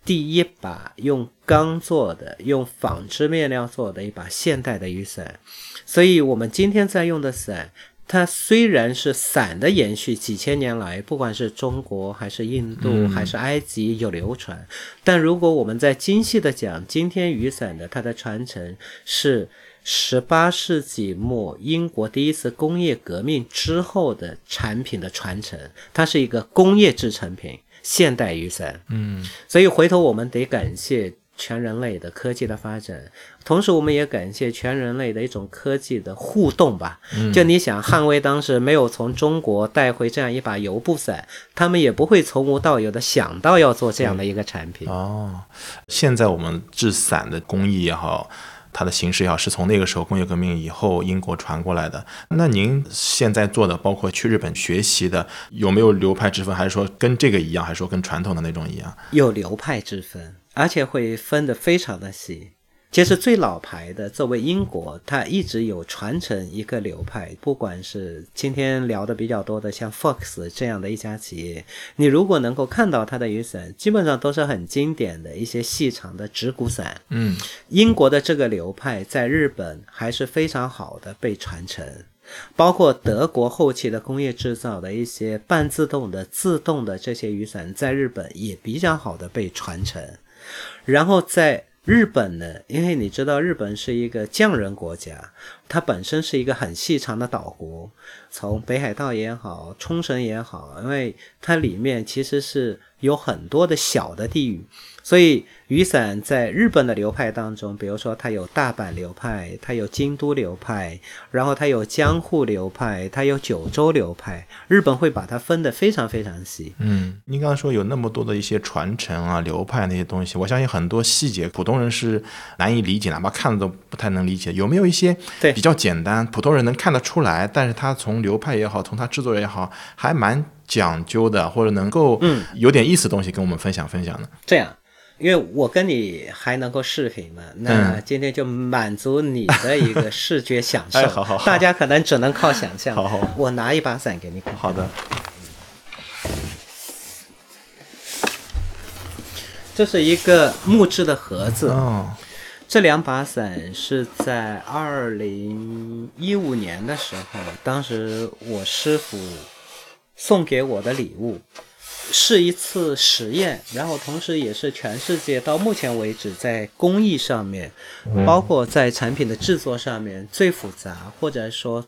第一把用钢做的、用纺织面料做的一把现代的雨伞，所以我们今天在用的伞，它虽然是伞的延续，几千年来，不管是中国还是印度还是埃及有流传，但如果我们在精细的讲，今天雨伞的它的传承是十八世纪末英国第一次工业革命之后的产品的传承，它是一个工业制成品。现代雨伞，嗯，所以回头我们得感谢全人类的科技的发展，同时我们也感谢全人类的一种科技的互动吧。就你想，汉威当时没有从中国带回这样一把油布伞，他们也不会从无到有的想到要做这样的一个产品。哦，现在我们制伞的工艺也好。它的形式也好，是从那个时候工业革命以后英国传过来的。那您现在做的，包括去日本学习的，有没有流派之分？还是说跟这个一样？还是说跟传统的那种一样？有流派之分，而且会分得非常的细。其实最老牌的，作为英国，它一直有传承一个流派。不管是今天聊的比较多的，像 Fox 这样的一家企业，你如果能够看到它的雨伞，基本上都是很经典的一些细长的直骨伞。嗯，英国的这个流派在日本还是非常好的被传承，包括德国后期的工业制造的一些半自动的、自动的这些雨伞，在日本也比较好的被传承，然后在。日本呢，因为你知道，日本是一个匠人国家，它本身是一个很细长的岛国，从北海道也好，冲绳也好，因为它里面其实是有很多的小的地域。所以雨伞在日本的流派当中，比如说它有大阪流派，它有京都流派，然后它有江户流派，它有九州流派。日本会把它分得非常非常细。嗯，您刚刚说有那么多的一些传承啊、流派那些东西，我相信很多细节普通人是难以理解，哪怕看了都不太能理解。有没有一些比较简单、普通人能看得出来，但是它从流派也好，从它制作也好，还蛮讲究的，或者能够嗯有点意思的东西跟我们分享分享呢？这样。因为我跟你还能够视频嘛，那今天就满足你的一个视觉享受。哎，好好。大家可能只能靠想象。好好，我拿一把伞给你看。好的。这是一个木质的盒子。哦。这两把伞是在二零一五年的时候，当时我师傅送给我的礼物。是一次实验，然后同时也是全世界到目前为止在工艺上面，包括在产品的制作上面最复杂或者说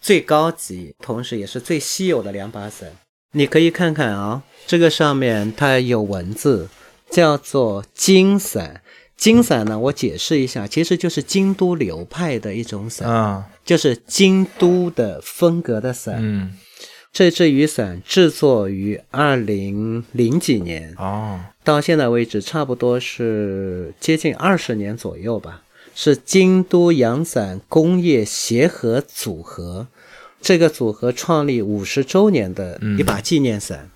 最高级，同时也是最稀有的两把伞。你可以看看啊，这个上面它有文字，叫做金伞。金伞呢，我解释一下，其实就是京都流派的一种伞，啊，就是京都的风格的伞。嗯，这支雨伞制作于二零零几年，哦，到现在为止差不多是接近二十年左右吧。是京都阳伞工业协和组合，这个组合创立五十周年的一把纪念伞。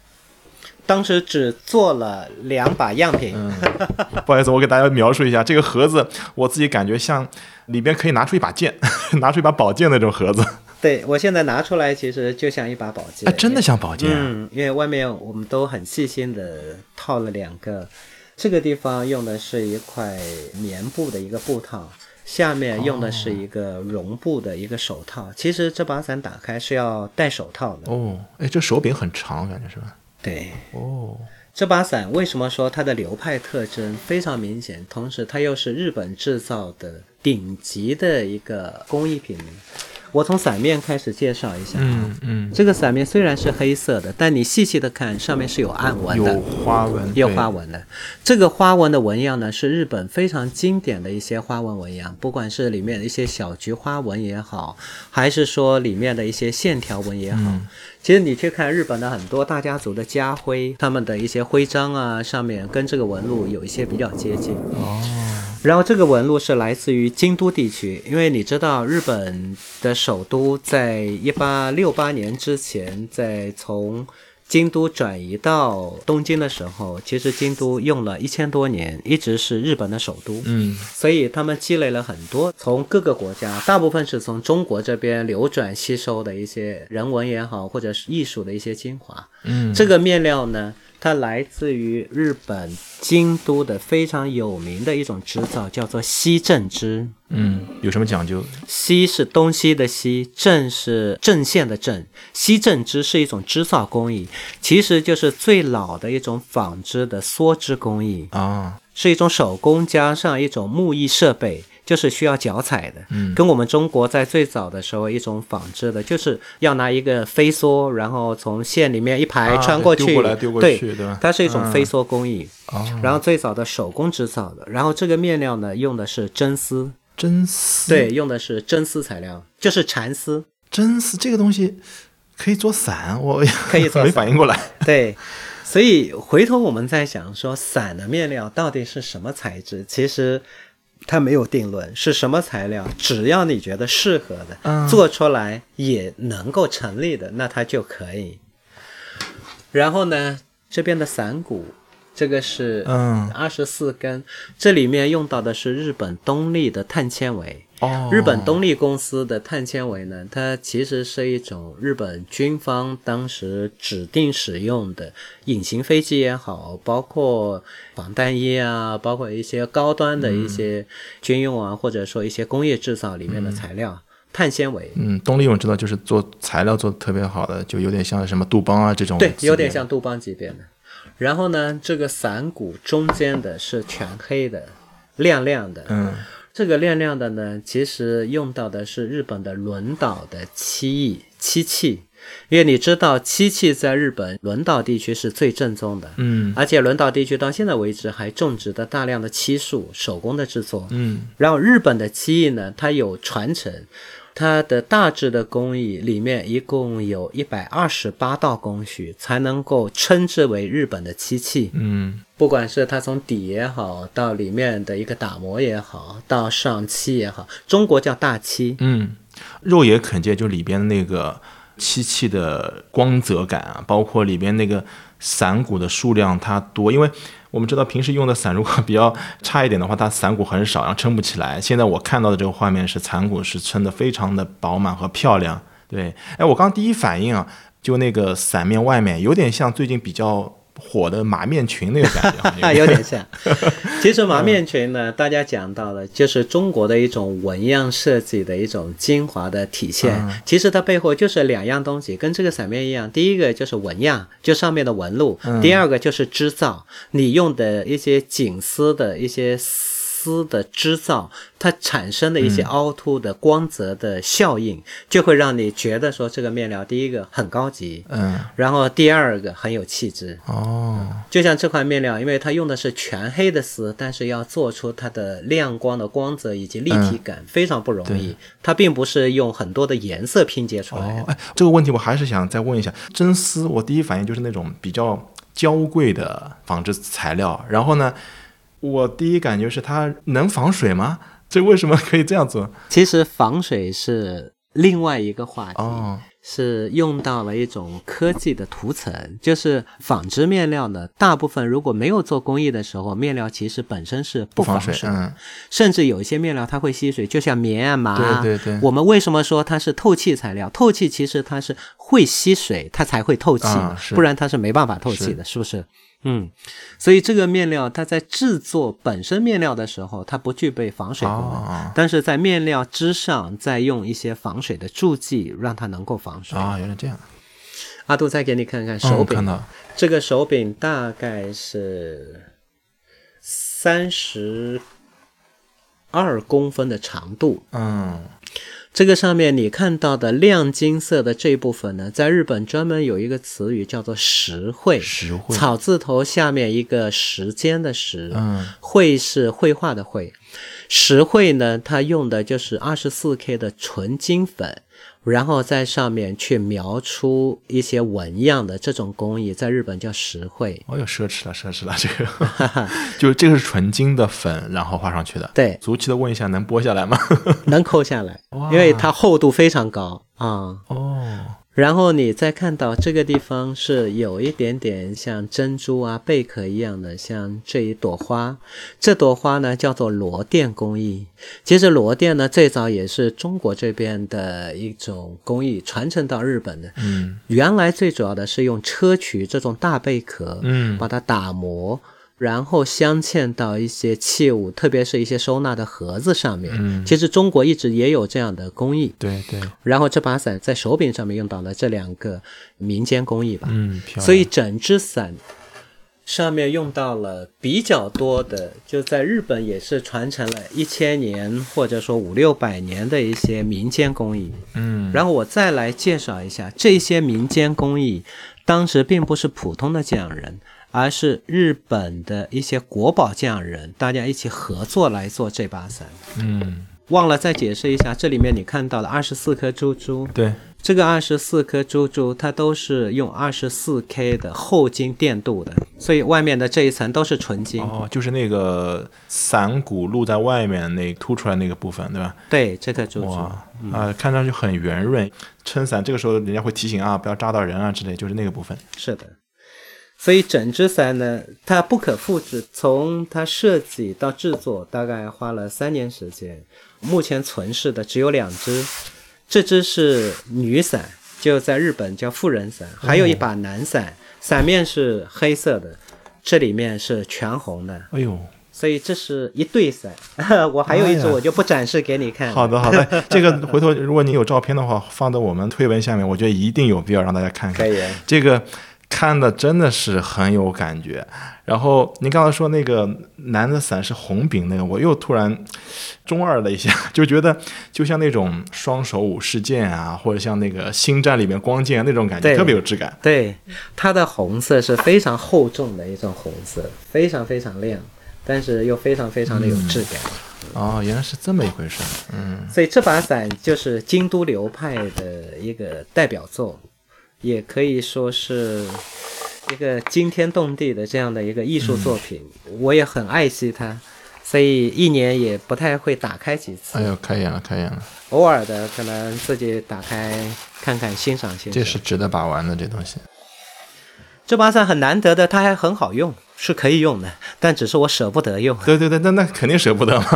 当时只做了两把样品，不好意思，我给大家描述一下这个盒子，我自己感觉像里边可以拿出一把剑，拿出一把宝剑那种盒子，对我现在拿出来，其实就像一把宝剑。哎，真的像宝剑。嗯，因为外面我们都很细心的套了两个，这个地方用的是一块棉布的一个布套，下面用的是一个绒布的一个手套。其实这把伞打开是要戴手套的。哦，哎，这手柄很长，感觉是吧？对，哦，这把伞为什么说它的流派特征非常明显，同时它又是日本制造的顶级的一个工艺品呢？我从伞面开始介绍一下。嗯嗯，这个伞面虽然是黑色的，但你细细的看，上面是有暗纹的有。花纹，有花纹的，这个花纹的纹样呢，是日本非常经典的一些花纹纹样，不管是里面的一些小菊花纹也好，还是说里面的一些线条纹也好。其实你去看日本的很多大家族的家徽，他们的一些徽章啊，上面跟这个纹路有一些比较接近。哦，然后这个纹路是来自于京都地区，因为你知道日本的首都在一八六八年之前，在从京都转移到东京的时候，其实京都用了一千多年，一直是日本的首都。嗯所以他们积累了很多从各个国家，大部分是从中国这边流转吸收的一些人文也好，或者是艺术的一些精华。嗯，这个面料呢，它来自于日本京都的非常有名的一种织造，叫做西正织。嗯有什么讲究？西是东西的西，正是正线的正。西正织是一种织造工艺，其实就是最老的一种纺织的梭织工艺。啊，是一种手工加上一种木艺设备，就是需要脚踩的。嗯，跟我们中国在最早的时候一种纺织的，就是要拿一个飞梭，然后从线里面一排啊穿过去，丢过来丢过对去对吧它是一种飞梭工艺。哦，然后最早的手工制造的，然后这个面料呢用的是真丝，真丝，对，，用的是真丝材料，就是蚕丝。真丝这个东西可以做伞，我没可以做 没反应过来。对，所以回头我们在想说，伞的面料到底是什么材质？其实它没有定论，是什么材料，只要你觉得适合的，嗯做出来也能够成立的，那它就可以。然后呢，这边的伞骨，这个是嗯二十四根，这里面用到的是日本东丽的碳纤维。哦，日本东丽公司的碳纤维呢，它其实是一种日本军方当时指定使用的隐形飞机也好，包括防弹衣啊，包括一些高端的一些军用啊，或者说一些工业制造里面的材料，碳纤维。嗯，东丽我知道，就是做材料做的特别好的，就有点像什么杜邦啊这种，对，有点。像杜邦级别的。然后呢，这个伞骨中间的是全黑的，亮亮的。嗯，这个亮亮的呢，其实用到的是日本的轮岛的漆艺漆器，因为你知道漆器在日本轮岛地区是最正宗的，嗯而且轮岛地区到现在为止还种植的大量的漆树，手工的制作。嗯然后日本的漆艺呢，它有传承，它的大致的工艺里面一共有一百二十八道工序，才能够称之为日本的漆器。嗯不管是它从底也好，到里面的一个打磨也好，到上漆也好，中国叫大漆。嗯，肉眼可见，就里边那个漆器的光泽感啊，包括里边那个伞骨的数量它多，因为我们知道平时用的伞如果比较差一点的话，它伞骨很少，然后撑不起来。现在我看到的这个画面是伞骨是撑得非常的饱满和漂亮。对，哎，我刚第一反应啊，就那个伞面外面有点像最近比较火的马面裙那个感觉，啊有点像。其实马面裙呢，大家讲到了，就是中国的一种纹样设计的一种精华的体现。其实它背后就是两样东西，跟这个伞面一样。第一个就是纹样，就上面的纹路；第二个就是织造，你用的一些锦丝的一些。丝的织造，它产生的一些凹凸的光泽的效应，就会让你觉得说这个面料第一个很高级，嗯，然后第二个很有气质。哦，就像这块面料，因为它用的是全黑的丝，但是要做出它的亮光的光泽以及立体感，非常不容易。它并不是用很多的颜色拼接出来。哦，哎，这个问题我还是想再问一下，真丝，我第一反应就是那种比较娇贵的纺织材料，然后呢？我第一感觉是它能防水吗？这为什么可以这样做？其实防水是另外一个话题，哦，是用到了一种科技的涂层。就是纺织面料呢，大部分如果没有做工艺的时候，面料其实本身是不防水，嗯，甚至有一些面料它会吸水，就像棉啊、麻，对对对。我们为什么说它是透气材料？透气其实它是会吸水，它才会透气，不然它是没办法透气的，是不是？嗯，所以这个面料它在制作本身面料的时候，它不具备防水功能，但是在面料之上再用一些防水的助剂，让它能够防水。啊。原来这样，阿杜再给你看看手柄，这个手柄大概是三十二公分的长度，嗯。这个上面你看到的亮金色的这一部分呢，在日本专门有一个词语叫做石绘，石绘，草字头下面一个时间的时，嗯，绘是绘画的绘，石绘呢，它用的就是二十四 K 的纯金粉。然后在上面去描出一些纹样的这种工艺，在日本叫石绘。哦哟，奢侈了，奢侈了，这个，就这个是纯金的粉，然后画上去的。对，俗气的问一下，能剥下来吗？能抠下来，因为它厚度非常高啊。哦。然后你再看到这个地方是有一点点像珍珠啊、贝壳一样的，像这一朵花。这朵花呢叫做螺钿工艺。其实螺钿呢最早也是中国这边的一种工艺，传承到日本的。嗯，原来最主要的是用砗磲这种大贝壳，嗯，把它打磨。然后镶嵌到一些器物，特别是一些收纳的盒子上面。嗯，其实中国一直也有这样的工艺。对对。然后这把伞在手柄上面用到了这两个民间工艺吧。嗯，所以整只伞上面用到了比较多的，就在日本也是传承了一千年或者说五六百年的一些民间工艺。嗯。然后我再来介绍一下这些民间工艺，当时并不是普通的匠人。而是日本的一些国宝匠人，大家一起合作来做这把伞。嗯，忘了再解释一下，这里面你看到的二十四颗珠珠，对，这个二十四颗珠珠，它都是用二十四 K 的厚金电镀的，所以外面的这一层都是纯金。哦，就是那个伞骨露在外面那凸出来那个部分，对吧？对，这颗珠珠啊，看上去很圆润。撑伞这个时候，人家会提醒啊，不要扎到人啊之类，就是那个部分。是的。所以整只伞呢，它不可复制。从它设计到制作，大概花了三年时间。目前存世的只有两只，这只是女伞，就在日本叫妇人伞；还有一把男伞，伞面是黑色的，这里面是全红的。哎呦，所以这是一对伞。我还有一只，我就不展示给你看。好的，好的，这个回头如果你有照片的话，放到我们推文下面，我觉得一定有必要让大家看看。可以。这个。看的真的是很有感觉，然后您刚才说那个男的伞是红柄那个，我又突然中二了一下，就觉得就像那种双手武士剑啊，或者像那个星战里面光剑那种感觉，特别有质感。对，它的红色是非常厚重的一种红色，非常非常亮，但是又非常非常的有质感。哦，原来是这么一回事。嗯，所以这把伞就是京都流派的一个代表作。也可以说是一个惊天动地的这样的一个艺术作品，我也很爱惜它，所以一年也不太会打开几次。哎呦，开眼了，开眼了！偶尔的可能自己打开看看，欣赏欣赏。这是值得把玩的这东西。这把伞很难得的，它还很好用，是可以用的，但只是我舍不得用。对 对对，那那肯定舍不得嘛。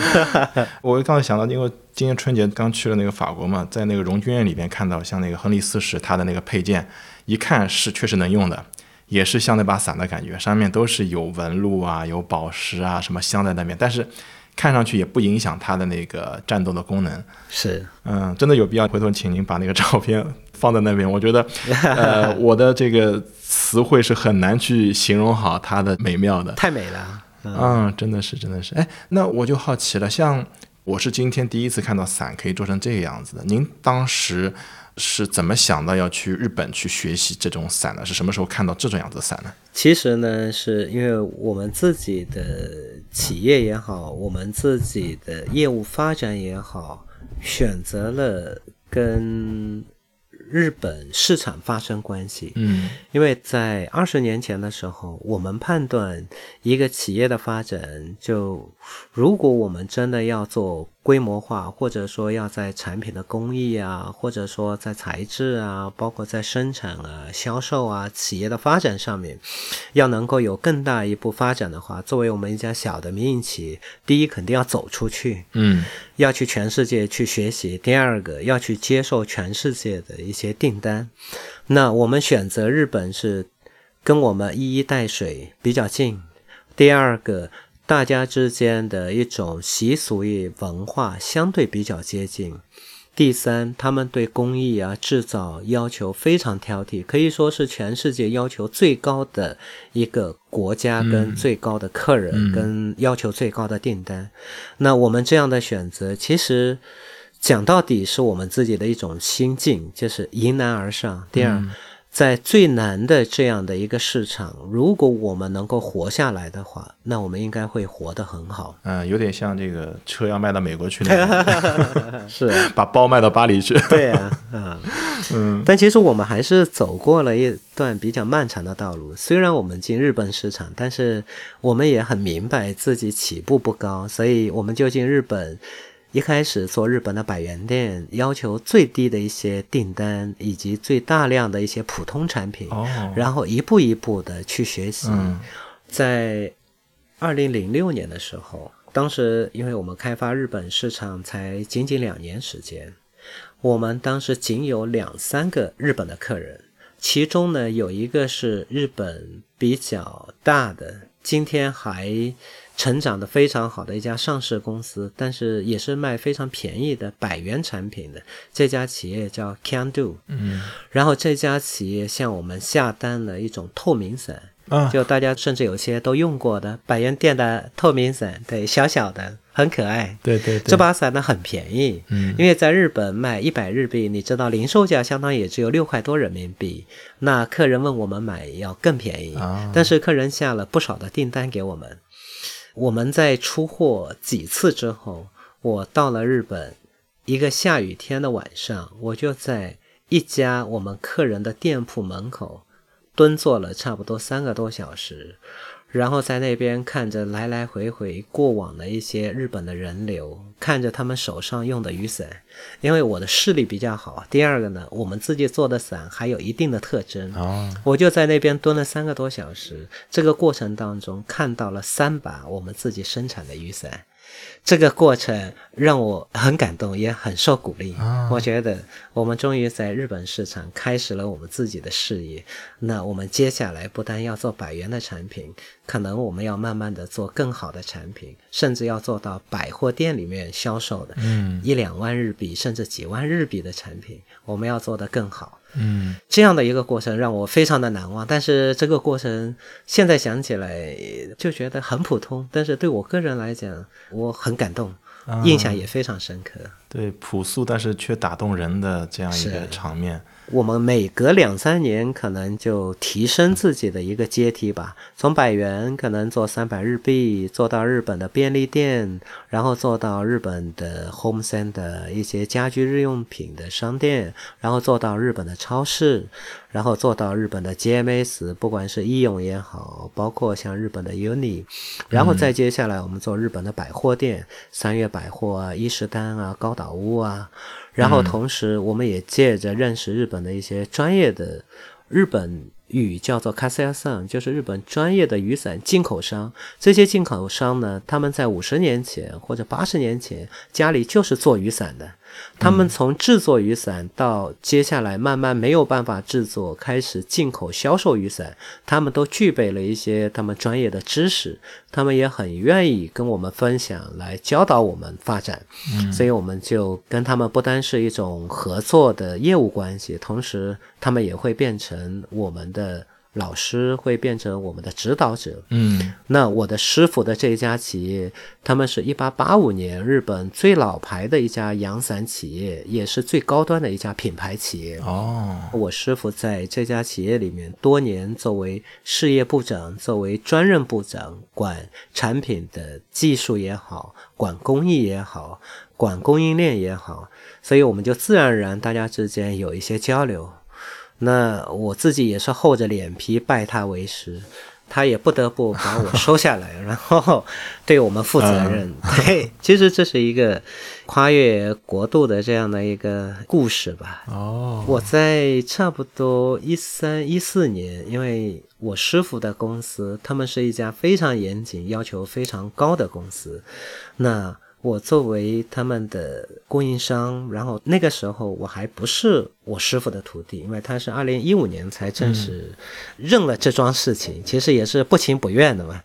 我刚才想到，因为今年春节刚去了那个法国嘛，在那个荣军院里边看到像那个亨利四世他的那个配件，一看是确实能用的，也是像那把伞的感觉，上面都是有纹路啊，有宝石啊，什么镶在那边，但是看上去也不影响它的那个战斗的功能。是，嗯，真的有必要回头请您把那个照片放在那边。我觉得，呃，我的这个词汇是很难去形容好它的美妙的。太美了。嗯，真的是，真的是。哎，那我就好奇了，像我是今天第一次看到伞可以做成这个样子的，您当时是怎么想到要去日本去学习这种伞的？是什么时候看到这种样子的伞呢？其实呢，是因为我们自己的企业也好，我们自己的业务发展也好，选择了跟。日本市场发生关系，嗯，因为在二十年前的时候，我们判断一个企业的发展，就如果我们真的要做。规模化，或者说要在产品的工艺啊，或者说在材质啊，包括在生产啊、销售啊、企业的发展上面，要能够有更大一步发展的话，作为我们一家小的民营企业，第一肯定要走出去，嗯，要去全世界去学习；第二个要去接受全世界的一些订单。那我们选择日本是跟我们一衣带水比较近，第二个。大家之间的一种习俗与文化相对比较接近。第三，他们对工艺啊、制造要求非常挑剔，可以说是全世界要求最高的一个国家，跟最高的客人，跟要求最高的订单。那我们这样的选择，其实讲到底是我们自己的一种心境，就是迎难而上。第二。在最难的这样的一个市场，如果我们能够活下来的话，那我们应该会活得很好。嗯，有点像这个车要卖到美国去那样，是 把包卖到巴黎去。对啊，啊，嗯。但其实我们还是走过了一段比较漫长的道路。虽然我们进日本市场，但是我们也很明白自己起步不高，所以我们就进日本。一开始做日本的百元店，要求最低的一些订单，以及最大量的一些普通产品，然后一步一步的去学习。在二零零六年的时候，当时因为我们开发日本市场才仅仅两年时间，我们当时仅有两三个日本的客人，其中呢有一个是日本比较大的，今天还。成长的非常好的一家上市公司，但是也是卖非常便宜的百元产品的这家企业叫 Can Do，嗯，然后这家企业向我们下单了一种透明伞，啊，就大家甚至有些都用过的百元店的透明伞，对，小小的，很可爱，对对，这把伞呢很便宜，嗯，因为在日本卖一百日币，你知道零售价相当于也只有六块多人民币，那客人问我们买要更便宜，啊，但是客人下了不少的订单给我们。我们在出货几次之后，我到了日本，一个下雨天的晚上，我就在一家我们客人的店铺门口蹲坐了差不多三个多小时。然后在那边看着来来回回过往的一些日本的人流，看着他们手上用的雨伞，因为我的视力比较好。第二个呢，我们自己做的伞还有一定的特征。哦，我就在那边蹲了三个多小时，这个过程当中看到了三把我们自己生产的雨伞。这个过程让我很感动，也很受鼓励。我觉得我们终于在日本市场开始了我们自己的事业。那我们接下来不但要做百元的产品，可能我们要慢慢的做更好的产品，甚至要做到百货店里面销售的，嗯，一两万日币甚至几万日币的产品，我们要做得更好。嗯，这样的一个过程让我非常的难忘。但是这个过程现在想起来就觉得很普通，但是对我个人来讲，我很感动，印象也非常深刻。对，朴素但是却打动人的这样一个场面。我们每隔两三年可能就提升自己的一个阶梯吧，从百元可能做三百日币，做到日本的便利店，然后做到日本的 home center 一些家居日用品的商店，然后做到日本的超市，然后做到日本的 GMS，不管是易用也好，包括像日本的 UNI，然后再接下来我们做日本的百货店，三月百货啊、伊势丹啊、高岛屋啊。然后同时，我们也借着认识日本的一些专业的日本语叫做 k a s a s a n 就是日本专业的雨伞进口商。这些进口商呢，他们在五十年前或者八十年前家里就是做雨伞的。他们从制作雨伞到接下来慢慢没有办法制作，开始进口销售雨伞，他们都具备了一些他们专业的知识，他们也很愿意跟我们分享，来教导我们发展。所以我们就跟他们不单是一种合作的业务关系，同时他们也会变成我们的。老师会变成我们的指导者。嗯，那我的师傅的这一家企业，他们是一八八五年日本最老牌的一家阳伞企业，也是最高端的一家品牌企业。哦，我师傅在这家企业里面多年作为事业部长，作为专任部长，管产品的技术也好，管工艺也好，管供应链也好，所以我们就自然而然大家之间有一些交流。那我自己也是厚着脸皮拜他为师，他也不得不把我收下来，然后对我们负责任。对，其实这是一个跨越国度的这样的一个故事吧。哦，我在差不多一三一四年，因为我师傅的公司，他们是一家非常严谨、要求非常高的公司，那。我作为他们的供应商，然后那个时候我还不是我师傅的徒弟，因为他是二零一五年才正式认了这桩事情，其实也是不情不愿的嘛。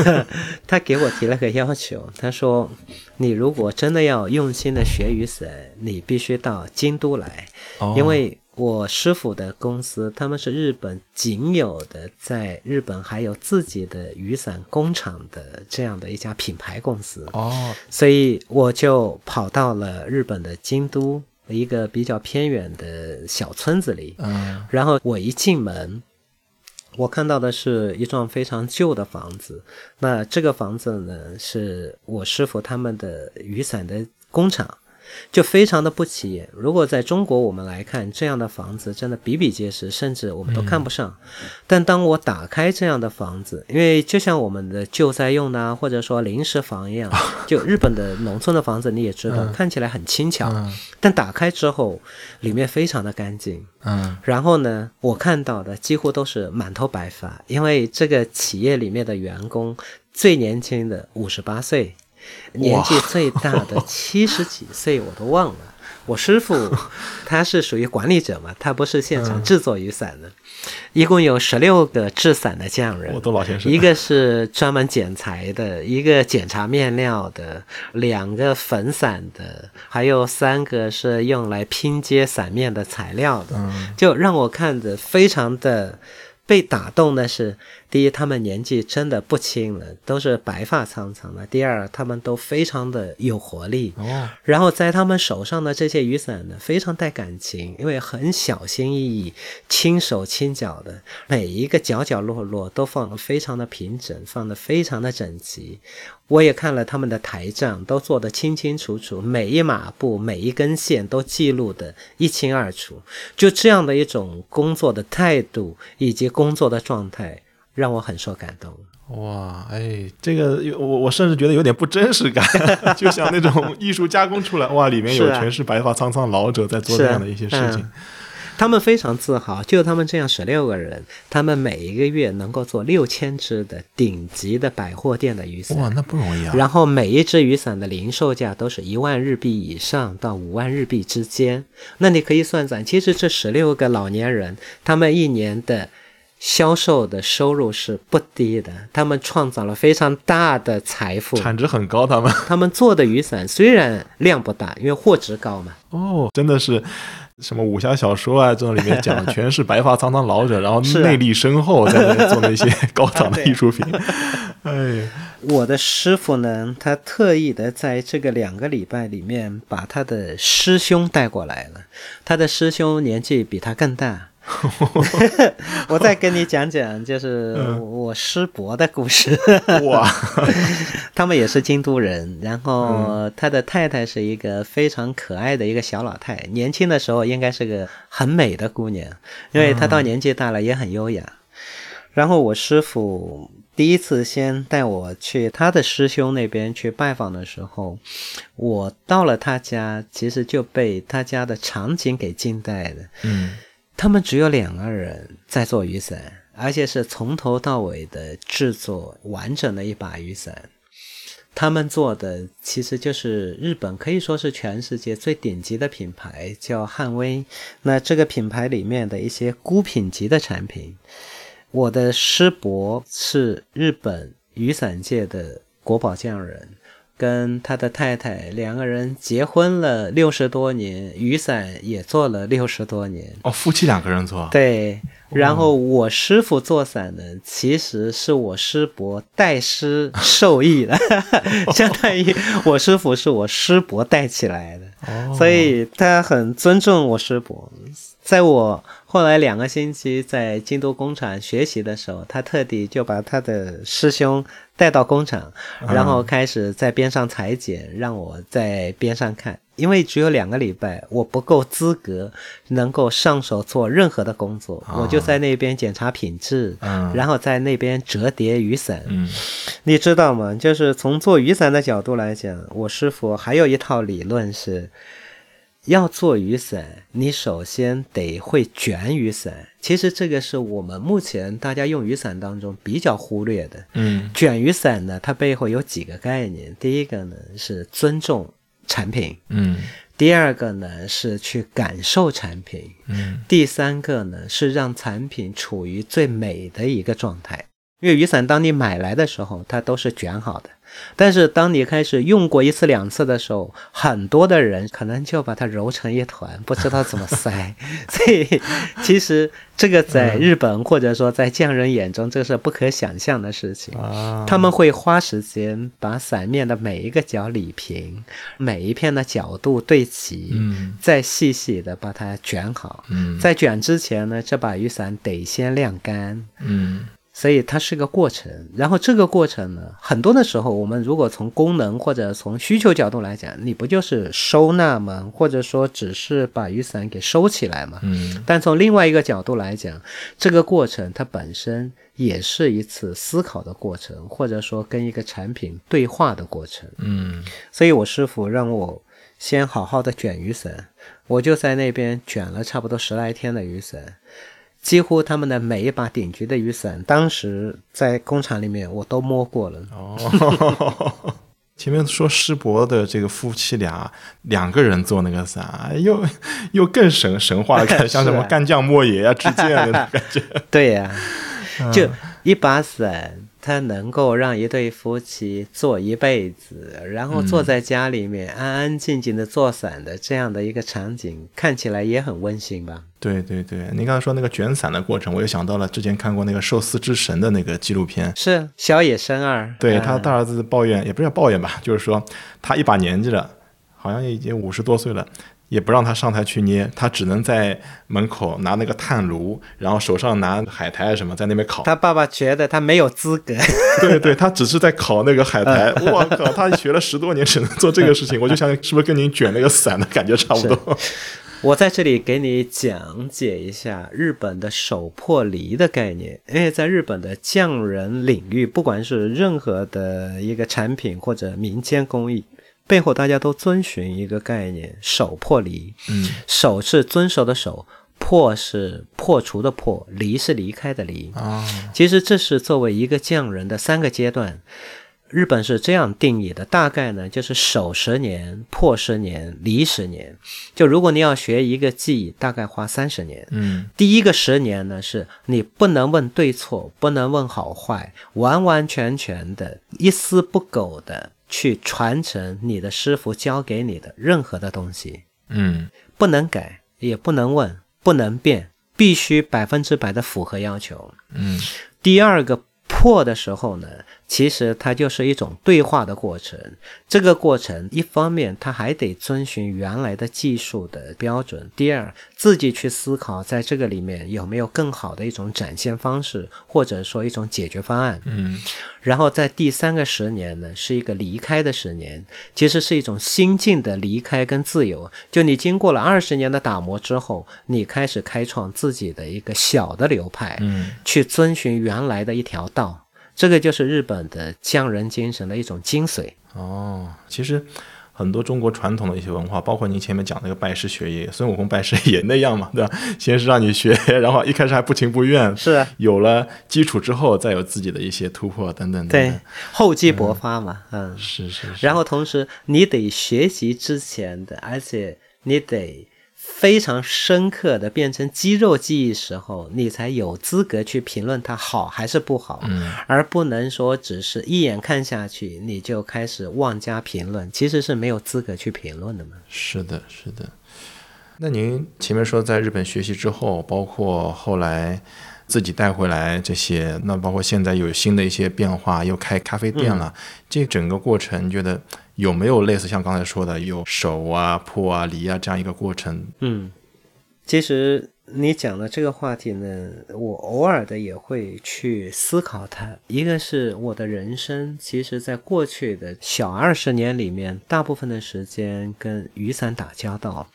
他给我提了个要求，他说：“你如果真的要用心的学雨伞，你必须到京都来，因为。”我师傅的公司，他们是日本仅有的在日本还有自己的雨伞工厂的这样的一家品牌公司。哦，所以我就跑到了日本的京都一个比较偏远的小村子里。嗯，然后我一进门，我看到的是一幢非常旧的房子。那这个房子呢，是我师傅他们的雨伞的工厂。就非常的不起眼。如果在中国我们来看，这样的房子真的比比皆是，甚至我们都看不上。但当我打开这样的房子，因为就像我们的救灾用的，或者说临时房一样，就日本的农村的房子你也知道，看起来很轻巧，但打开之后，里面非常的干净。嗯，然后呢，我看到的几乎都是满头白发，因为这个企业里面的员工最年轻的五十八岁。年纪最大的 七十几岁我都忘了。我师傅 他是属于管理者嘛，他不是现场制作雨伞的。一共有十六个制伞的匠人，都老先生。一个是专门剪裁的，一个检查面料的，两个粉伞的，还有三个是用来拼接伞面的材料的。就让我看着非常的被打动的是。第一，他们年纪真的不轻了，都是白发苍苍的。第二，他们都非常的有活力。哦。然后在他们手上的这些雨伞呢，非常带感情，因为很小心翼翼、轻手轻脚的，每一个角角落落都放得非常的平整，放得非常的整齐。我也看了他们的台账，都做得清清楚楚，每一码布、每一根线都记录得一清二楚。就这样的一种工作的态度以及工作的状态。让我很受感动。哇，哎，这个我我甚至觉得有点不真实感，就像那种艺术加工出来，哇，里面有全是白发苍苍老者在做这样的一些事情。他们非常自豪，就他们这样十六个人，他们每一个月能够做六千只的顶级的百货店的雨伞。哇，那不容易啊！然后每一只雨伞的零售价都是一万日币以上到五万日币之间。那你可以算算，其实这十六个老年人，他们一年的。销售的收入是不低的，他们创造了非常大的财富，产值很高。他们他们做的雨伞虽然量不大，因为货值高嘛。哦，真的是什么武侠小说啊，这种里面讲全是白发苍苍老者，然后内力深厚，在那做那些高档的艺术品。哎，我的师傅呢，他特意的在这个两个礼拜里面把他的师兄带过来了，他的师兄年纪比他更大。我再跟你讲讲，就是我师伯的故事。哇，他们也是京都人，然后他的太太是一个非常可爱的一个小老太，年轻的时候应该是个很美的姑娘，因为她到年纪大了也很优雅。然后我师傅第一次先带我去他的师兄那边去拜访的时候，我到了他家，其实就被他家的场景给惊呆了。嗯。他们只有两个人在做雨伞，而且是从头到尾的制作完整的一把雨伞。他们做的其实就是日本可以说是全世界最顶级的品牌，叫汉威。那这个品牌里面的一些孤品级的产品，我的师伯是日本雨伞界的国宝匠人。跟他的太太两个人结婚了六十多年，雨伞也做了六十多年。哦，夫妻两个人做。对，然后我师傅做伞呢，其实是我师伯代师授意的，相当于我师傅是我师伯带起来的，所以他很尊重我师伯。在我后来两个星期在京都工厂学习的时候，他特地就把他的师兄带到工厂，然后开始在边上裁剪，让我在边上看。因为只有两个礼拜，我不够资格能够上手做任何的工作，我就在那边检查品质，然后在那边折叠雨伞。你知道吗？就是从做雨伞的角度来讲，我师傅还有一套理论是。要做雨伞，你首先得会卷雨伞。其实这个是我们目前大家用雨伞当中比较忽略的。嗯，卷雨伞呢，它背后有几个概念。第一个呢是尊重产品，嗯；第二个呢是去感受产品，嗯；第三个呢是让产品处于最美的一个状态。因为雨伞当你买来的时候，它都是卷好的。但是当你开始用过一次两次的时候，很多的人可能就把它揉成一团，不知道怎么塞。所以其实这个在日本或者说在匠人眼中，这是不可想象的事情。他们会花时间把伞面的每一个角理平，每一片的角度对齐，嗯，再细细的把它卷好。嗯，在卷之前呢，这把雨伞得先晾干。嗯。所以它是个过程，然后这个过程呢，很多的时候，我们如果从功能或者从需求角度来讲，你不就是收纳吗？或者说只是把雨伞给收起来吗？嗯。但从另外一个角度来讲，这个过程它本身也是一次思考的过程，或者说跟一个产品对话的过程。嗯。所以我师傅让我先好好的卷雨伞，我就在那边卷了差不多十来天的雨伞。几乎他们的每一把顶级的雨伞，当时在工厂里面我都摸过了。哦，前面说师伯的这个夫妻俩两个人做那个伞，又又更神神话的，感觉 像什么干将莫邪啊之剑的感觉。对呀，就一把伞。他能够让一对夫妻做一辈子，然后坐在家里面安安静静的做伞的这样的一个场景，看起来也很温馨吧？对对对，您刚才说那个卷伞的过程，我又想到了之前看过那个寿司之神的那个纪录片，是小野生二，对他大儿子抱怨，也不是抱怨吧，就是说他一把年纪了，好像已经五十多岁了。也不让他上台去捏，他只能在门口拿那个炭炉，然后手上拿海苔什么，在那边烤。他爸爸觉得他没有资格。对对，他只是在烤那个海苔。我靠，他学了十多年，只能做这个事情。我就想，是不是跟您卷那个伞的感觉差不多？我在这里给你讲解一下日本的手破梨的概念，因为在日本的匠人领域，不管是任何的一个产品或者民间工艺。背后大家都遵循一个概念：守破离。嗯，守是遵守的守，破是破除的破，离是离开的离。啊，其实这是作为一个匠人的三个阶段。日本是这样定义的，大概呢就是守十年，破十年，离十年。就如果你要学一个技艺，大概花三十年。嗯，第一个十年呢，是你不能问对错，不能问好坏，完完全全的一丝不苟的。去传承你的师傅教给你的任何的东西，嗯，不能改，也不能问，不能变，必须百分之百的符合要求。嗯，第二个。破的时候呢，其实它就是一种对话的过程。这个过程，一方面它还得遵循原来的技术的标准；第二，自己去思考，在这个里面有没有更好的一种展现方式，或者说一种解决方案。嗯。然后在第三个十年呢，是一个离开的十年，其实是一种心境的离开跟自由。就你经过了二十年的打磨之后，你开始开创自己的一个小的流派，嗯，去遵循原来的一条道。这个就是日本的匠人精神的一种精髓。哦，其实很多中国传统的一些文化，包括您前面讲那个拜师学艺，孙悟空拜师也那样嘛，对吧？先是让你学，然后一开始还不情不愿，是有了基础之后，再有自己的一些突破等等等对。厚积薄发嘛，嗯。是是是。然后同时你得学习之前的，而且你得非常深刻的变成肌肉记忆时候，你才有资格去评论它好还是不好，嗯而不能说只是一眼看下去你就开始妄加评论，其实是没有资格去评论的嘛。是的，是的。那您前面说在日本学习之后，包括后来自己带回来这些，那包括现在有新的一些变化，又开咖啡店了，这整个过程，你觉得有没有类似像刚才说的有手啊、破啊、离啊这样一个过程？嗯，其实你讲的这个话题呢，我偶尔的也会去思考它。一个是我的人生，其实在过去的小二十年里面，大部分的时间跟雨伞打交道。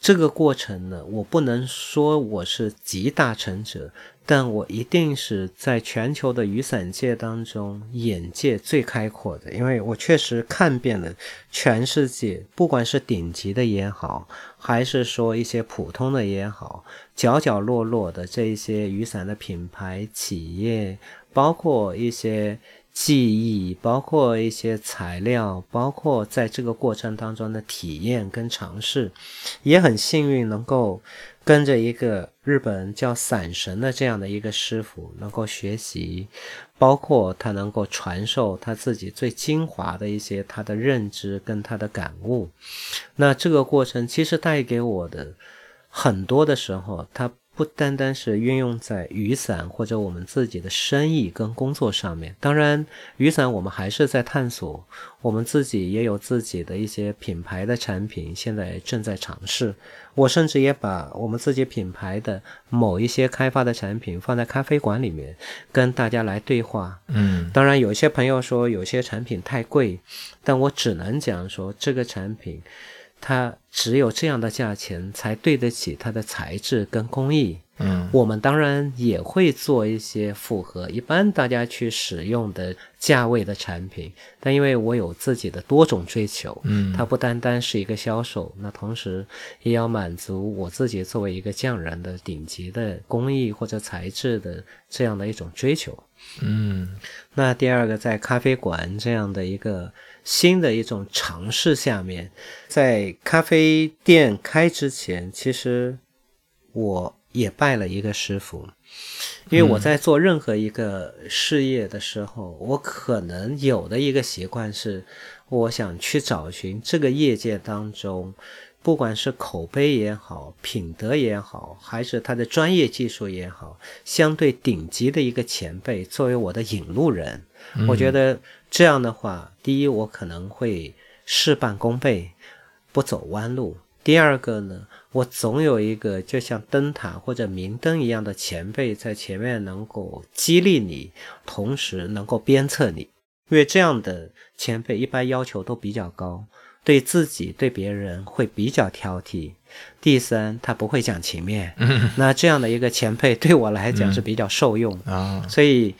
这个过程呢，我不能说我是集大成者，但我一定是在全球的雨伞界当中眼界最开阔的，因为我确实看遍了全世界，不管是顶级的也好，还是说一些普通的也好，角角落落的这一些雨伞的品牌企业，包括一些。记忆，包括一些材料，包括在这个过程当中的体验跟尝试，也很幸运能够跟着一个日本叫伞神的这样的一个师傅，能够学习，包括他能够传授他自己最精华的一些他的认知跟他的感悟。那这个过程其实带给我的很多的时候，他。不单单是运用在雨伞或者我们自己的生意跟工作上面，当然雨伞我们还是在探索，我们自己也有自己的一些品牌的产品，现在正在尝试。我甚至也把我们自己品牌的某一些开发的产品放在咖啡馆里面，跟大家来对话。嗯当然，有些朋友说有些产品太贵，但我只能讲说这个产品。它只有这样的价钱才对得起它的材质跟工艺。嗯我们当然也会做一些符合一般大家去使用的价位的产品，但因为我有自己的多种追求，嗯它不单单是一个销售，那同时也要满足我自己作为一个匠人的顶级的工艺或者材质的这样的一种追求。嗯那第二个，在咖啡馆这样的一个新的一种尝试下面，在咖啡店开之前，其实我也拜了一个师傅，因为我在做任何一个事业的时候，我可能有的一个习惯是，我想去找寻这个业界当中。不管是口碑也好，品德也好，还是他的专业技术也好，相对顶级的一个前辈作为我的引路人，我觉得这样的话，第一，我可能会事半功倍，不走弯路；第二个呢，我总有一个就像灯塔或者明灯一样的前辈在前面，能够激励你，同时能够鞭策你。因为这样的前辈一般要求都比较高。对自己、对别人会比较挑剔。第三，他不会讲情面。那这样的一个前辈对我来讲是比较受用。啊所以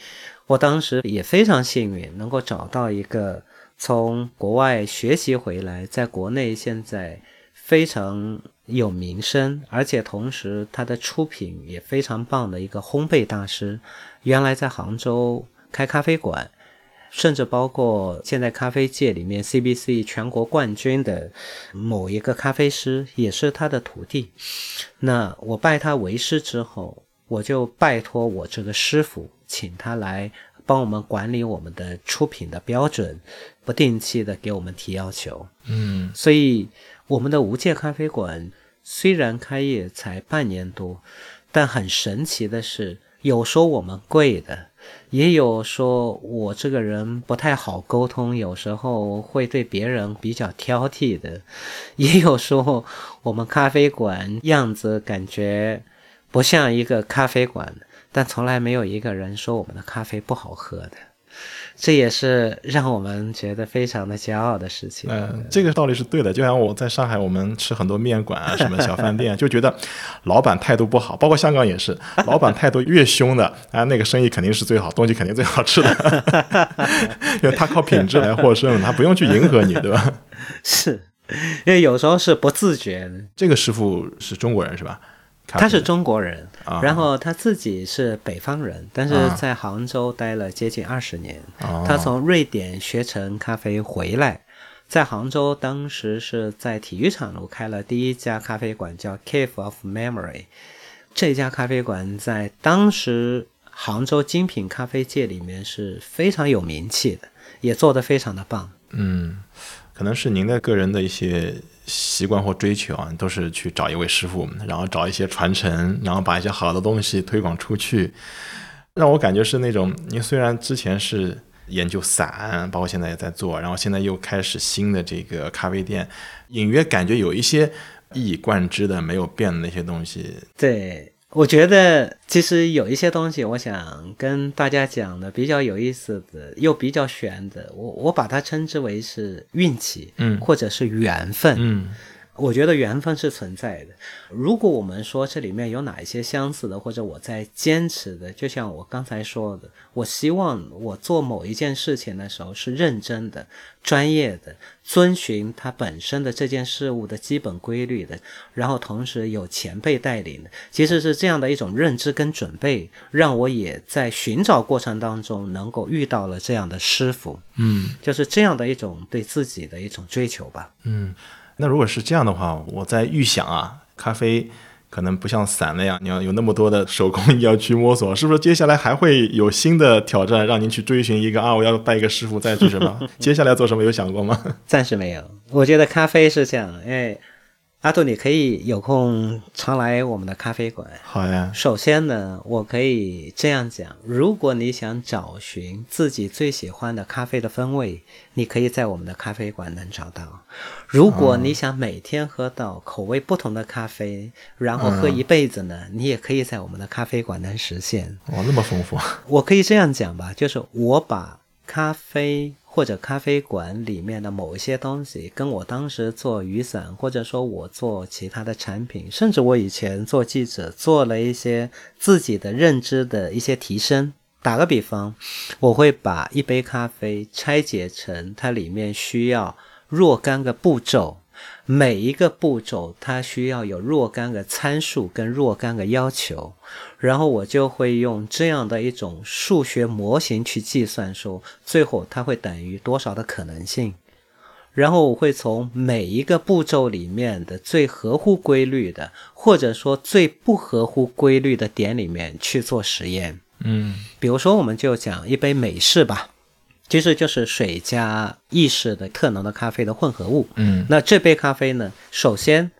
我当时也非常幸运，能够找到一个从国外学习回来，在国内现在非常有名声，而且同时他的出品也非常棒的一个烘焙大师。原来在杭州开咖啡馆。甚至包括现在咖啡界里面 CBC 全国冠军的某一个咖啡师，也是他的徒弟。那我拜他为师之后，我就拜托我这个师傅，请他来帮我们管理我们的出品的标准，不定期的给我们提要求。嗯所以我们的无界咖啡馆虽然开业才半年多，但很神奇的是，有说我们贵的。也有说我这个人不太好沟通，有时候会对别人比较挑剔的；也有说我们咖啡馆样子感觉不像一个咖啡馆，但从来没有一个人说我们的咖啡不好喝的。这也是让我们觉得非常的骄傲的事情。嗯，这个道理是对的。就像我在上海，我们吃很多面馆啊，什么小饭店，就觉得老板态度不好，包括香港也是，老板态度越凶的啊，那个生意肯定是最好，东西肯定最好吃的，因为他靠品质来获胜，他不用去迎合你，对吧？是，因为有时候是不自觉的。这个师傅是中国人是吧？他是中国人，啊然后他自己是北方人，但是啊在杭州待了接近二十年。哦他从瑞典学成咖啡回来，在杭州当时是在体育场路开了第一家咖啡馆，叫 Cave of Memory。这家咖啡馆在当时杭州精品咖啡界里面是非常有名气的，也做得非常的棒。嗯，可能是您的个人的一些习惯或追求啊，都是去找一位师傅，然后找一些传承，然后把一些好的东西推广出去，让我感觉是那种，你虽然之前是研究散，包括现在也在做，然后现在又开始新的这个咖啡店，隐约感觉有一些一以贯之的没有变的那些东西。对，我觉得其实有一些东西，我想跟大家讲的比较有意思的，又比较玄的，我我把它称之为是运气，嗯或者是缘分。嗯我觉得缘分是存在的。如果我们说这里面有哪一些相似的，或者我在坚持的，就像我刚才说的，我希望我做某一件事情的时候是认真的、专业的，遵循它本身的这件事物的基本规律的，然后同时有前辈带领的，其实是这样的一种认知跟准备，让我也在寻找过程当中能够遇到了这样的师傅，嗯就是这样的一种对自己的一种追求吧。嗯，那如果是这样的话，我在预想啊，咖啡可能不像伞那样，你要有那么多的手工你要去摸索，是不是？接下来还会有新的挑战，让您去追寻一个啊，我要拜一个师傅再去什么？接下来做什么有想过吗？暂时没有。我觉得咖啡是这样，因为阿杜，你可以有空常来我们的咖啡馆。好呀，首先呢，我可以这样讲：如果你想找寻自己最喜欢的咖啡的风味，你可以在我们的咖啡馆能找到；如果你想每天喝到口味不同的咖啡，然后喝一辈子呢，你也可以在我们的咖啡馆能实现。哇，那么丰富，我可以这样讲吧，就是我把咖啡或者咖啡馆里面的某一些东西，跟我当时做雨伞，或者说我做其他的产品，甚至我以前做记者，做了一些自己的认知的一些提升。打个比方，我会把一杯咖啡拆解成它里面需要若干个步骤，每一个步骤它需要有若干个参数跟若干个要求，然后我就会用这样的一种数学模型去计算说，最后它会等于多少的可能性。然后我会从每一个步骤里面的最合乎规律的，或者说最不合乎规律的点里面去做实验。嗯比如说，我们就讲一杯美式吧，其实就是水加意式的特浓的咖啡的混合物。嗯。那这杯咖啡呢，首先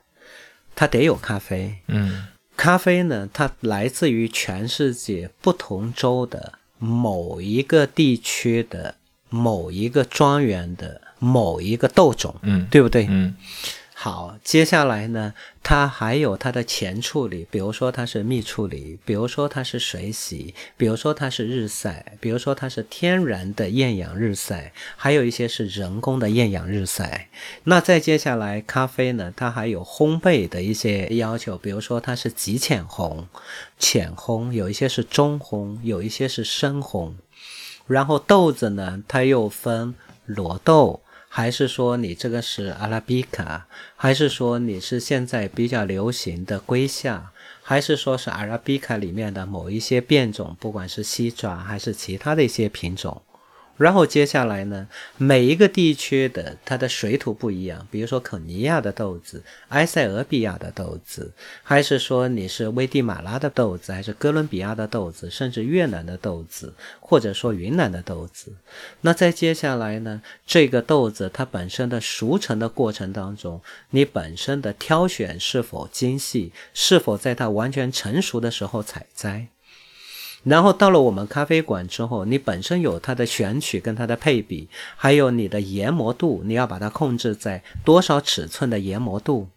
它得有咖啡，嗯。咖啡呢，它来自于全世界不同州的某一个地区的某一个庄园的某一个豆种，嗯。对不对？嗯好，接下来呢，它还有它的前处理，比如说它是蜜处理，比如说它是水洗，比如说它是日晒，比如说它是天然的厌氧日晒，还有一些是人工的厌氧日晒。那再接下来，咖啡呢，它还有烘焙的一些要求，比如说它是极浅烘、浅烘，有一些是中烘，有一些是深烘。然后豆子呢，它又分裸豆，还是说你这个是阿拉比卡，还是说你是现在比较流行的龟夏，还是说是阿拉比卡里面的某一些变种，不管是西爪还是其他的一些品种。然后接下来呢，每一个地区的它的水土不一样，比如说肯尼亚的豆子、埃塞俄比亚的豆子，还是说你是危地马拉的豆子，还是哥伦比亚的豆子，甚至越南的豆子，或者说云南的豆子。那再接下来呢，这个豆子它本身的熟成的过程当中，你本身的挑选是否精细，是否在它完全成熟的时候采摘。然后到了我们咖啡馆之后，你本身有它的选取跟它的配比，还有你的研磨度，你要把它控制在多少尺寸的研磨度，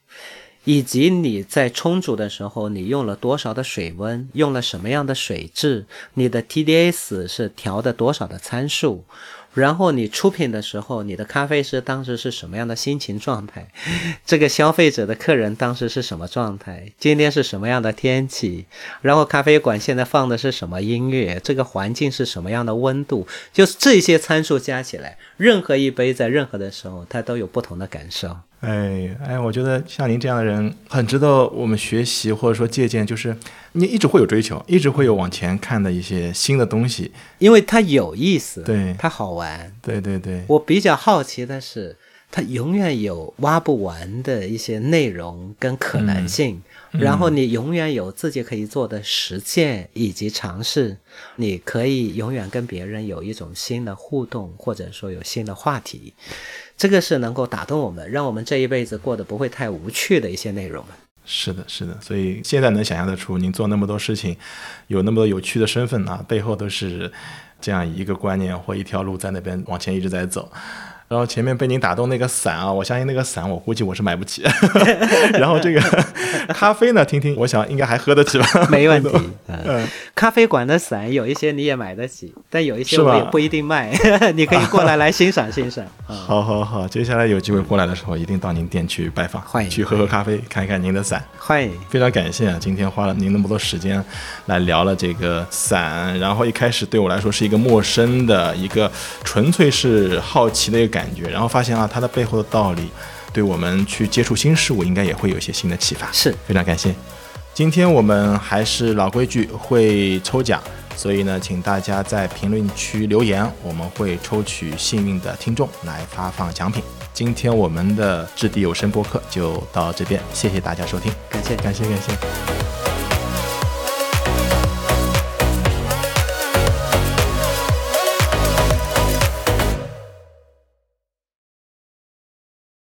以及你在冲煮的时候，你用了多少的水温，用了什么样的水质，你的 TDS 是调的多少的参数，然后你出品的时候，你的咖啡师当时是什么样的心情状态？这个消费者的客人当时是什么状态？今天是什么样的天气？然后咖啡馆现在放的是什么音乐？这个环境是什么样的温度？就是这些参数加起来，任何一杯在任何的时候，它都有不同的感受。哎哎，我觉得像您这样的人很值得我们学习或者说借鉴，就是你一直会有追求，一直会有往前看的一些新的东西，因为它有意思，对它好玩。对对对，我比较好奇的是，它永远有挖不完的一些内容跟可能性，然后你永远有自己可以做的实践以及尝试，你可以永远跟别人有一种新的互动，或者说有新的话题。这个是能够打动我们，让我们这一辈子过得不会太无趣的一些内容。是的，是的，所以现在能想象得出您做那么多事情，有那么多有趣的身份啊，背后都是这样一个观念或一条路在那边往前一直在走。然后前面被您打动那个伞啊，我相信那个伞我估计我是买不起。然后这个 咖啡呢，听听，我想应该还喝得起吧？没问题。嗯，咖啡馆的伞有一些你也买得起，但有一些我也不一定卖。你可以过来来欣赏欣赏。好好好，接下来有机会过来的时候，一定到您店去拜访，欢迎去喝喝咖啡，看一看您的伞。欢迎，非常感谢啊，今天花了您那么多时间来聊了这个伞，然后一开始对我来说是一个陌生的一个，纯粹是好奇的一个感。感觉，然后发现啊，它的背后的道理，对我们去接触新事物，应该也会有一些新的启发。是非常感谢。今天我们还是老规矩，会抽奖，所以呢，请大家在评论区留言，我们会抽取幸运的听众来发放奖品。今天我们的掷地有声播客就到这边，谢谢大家收听，感谢，感谢，感谢。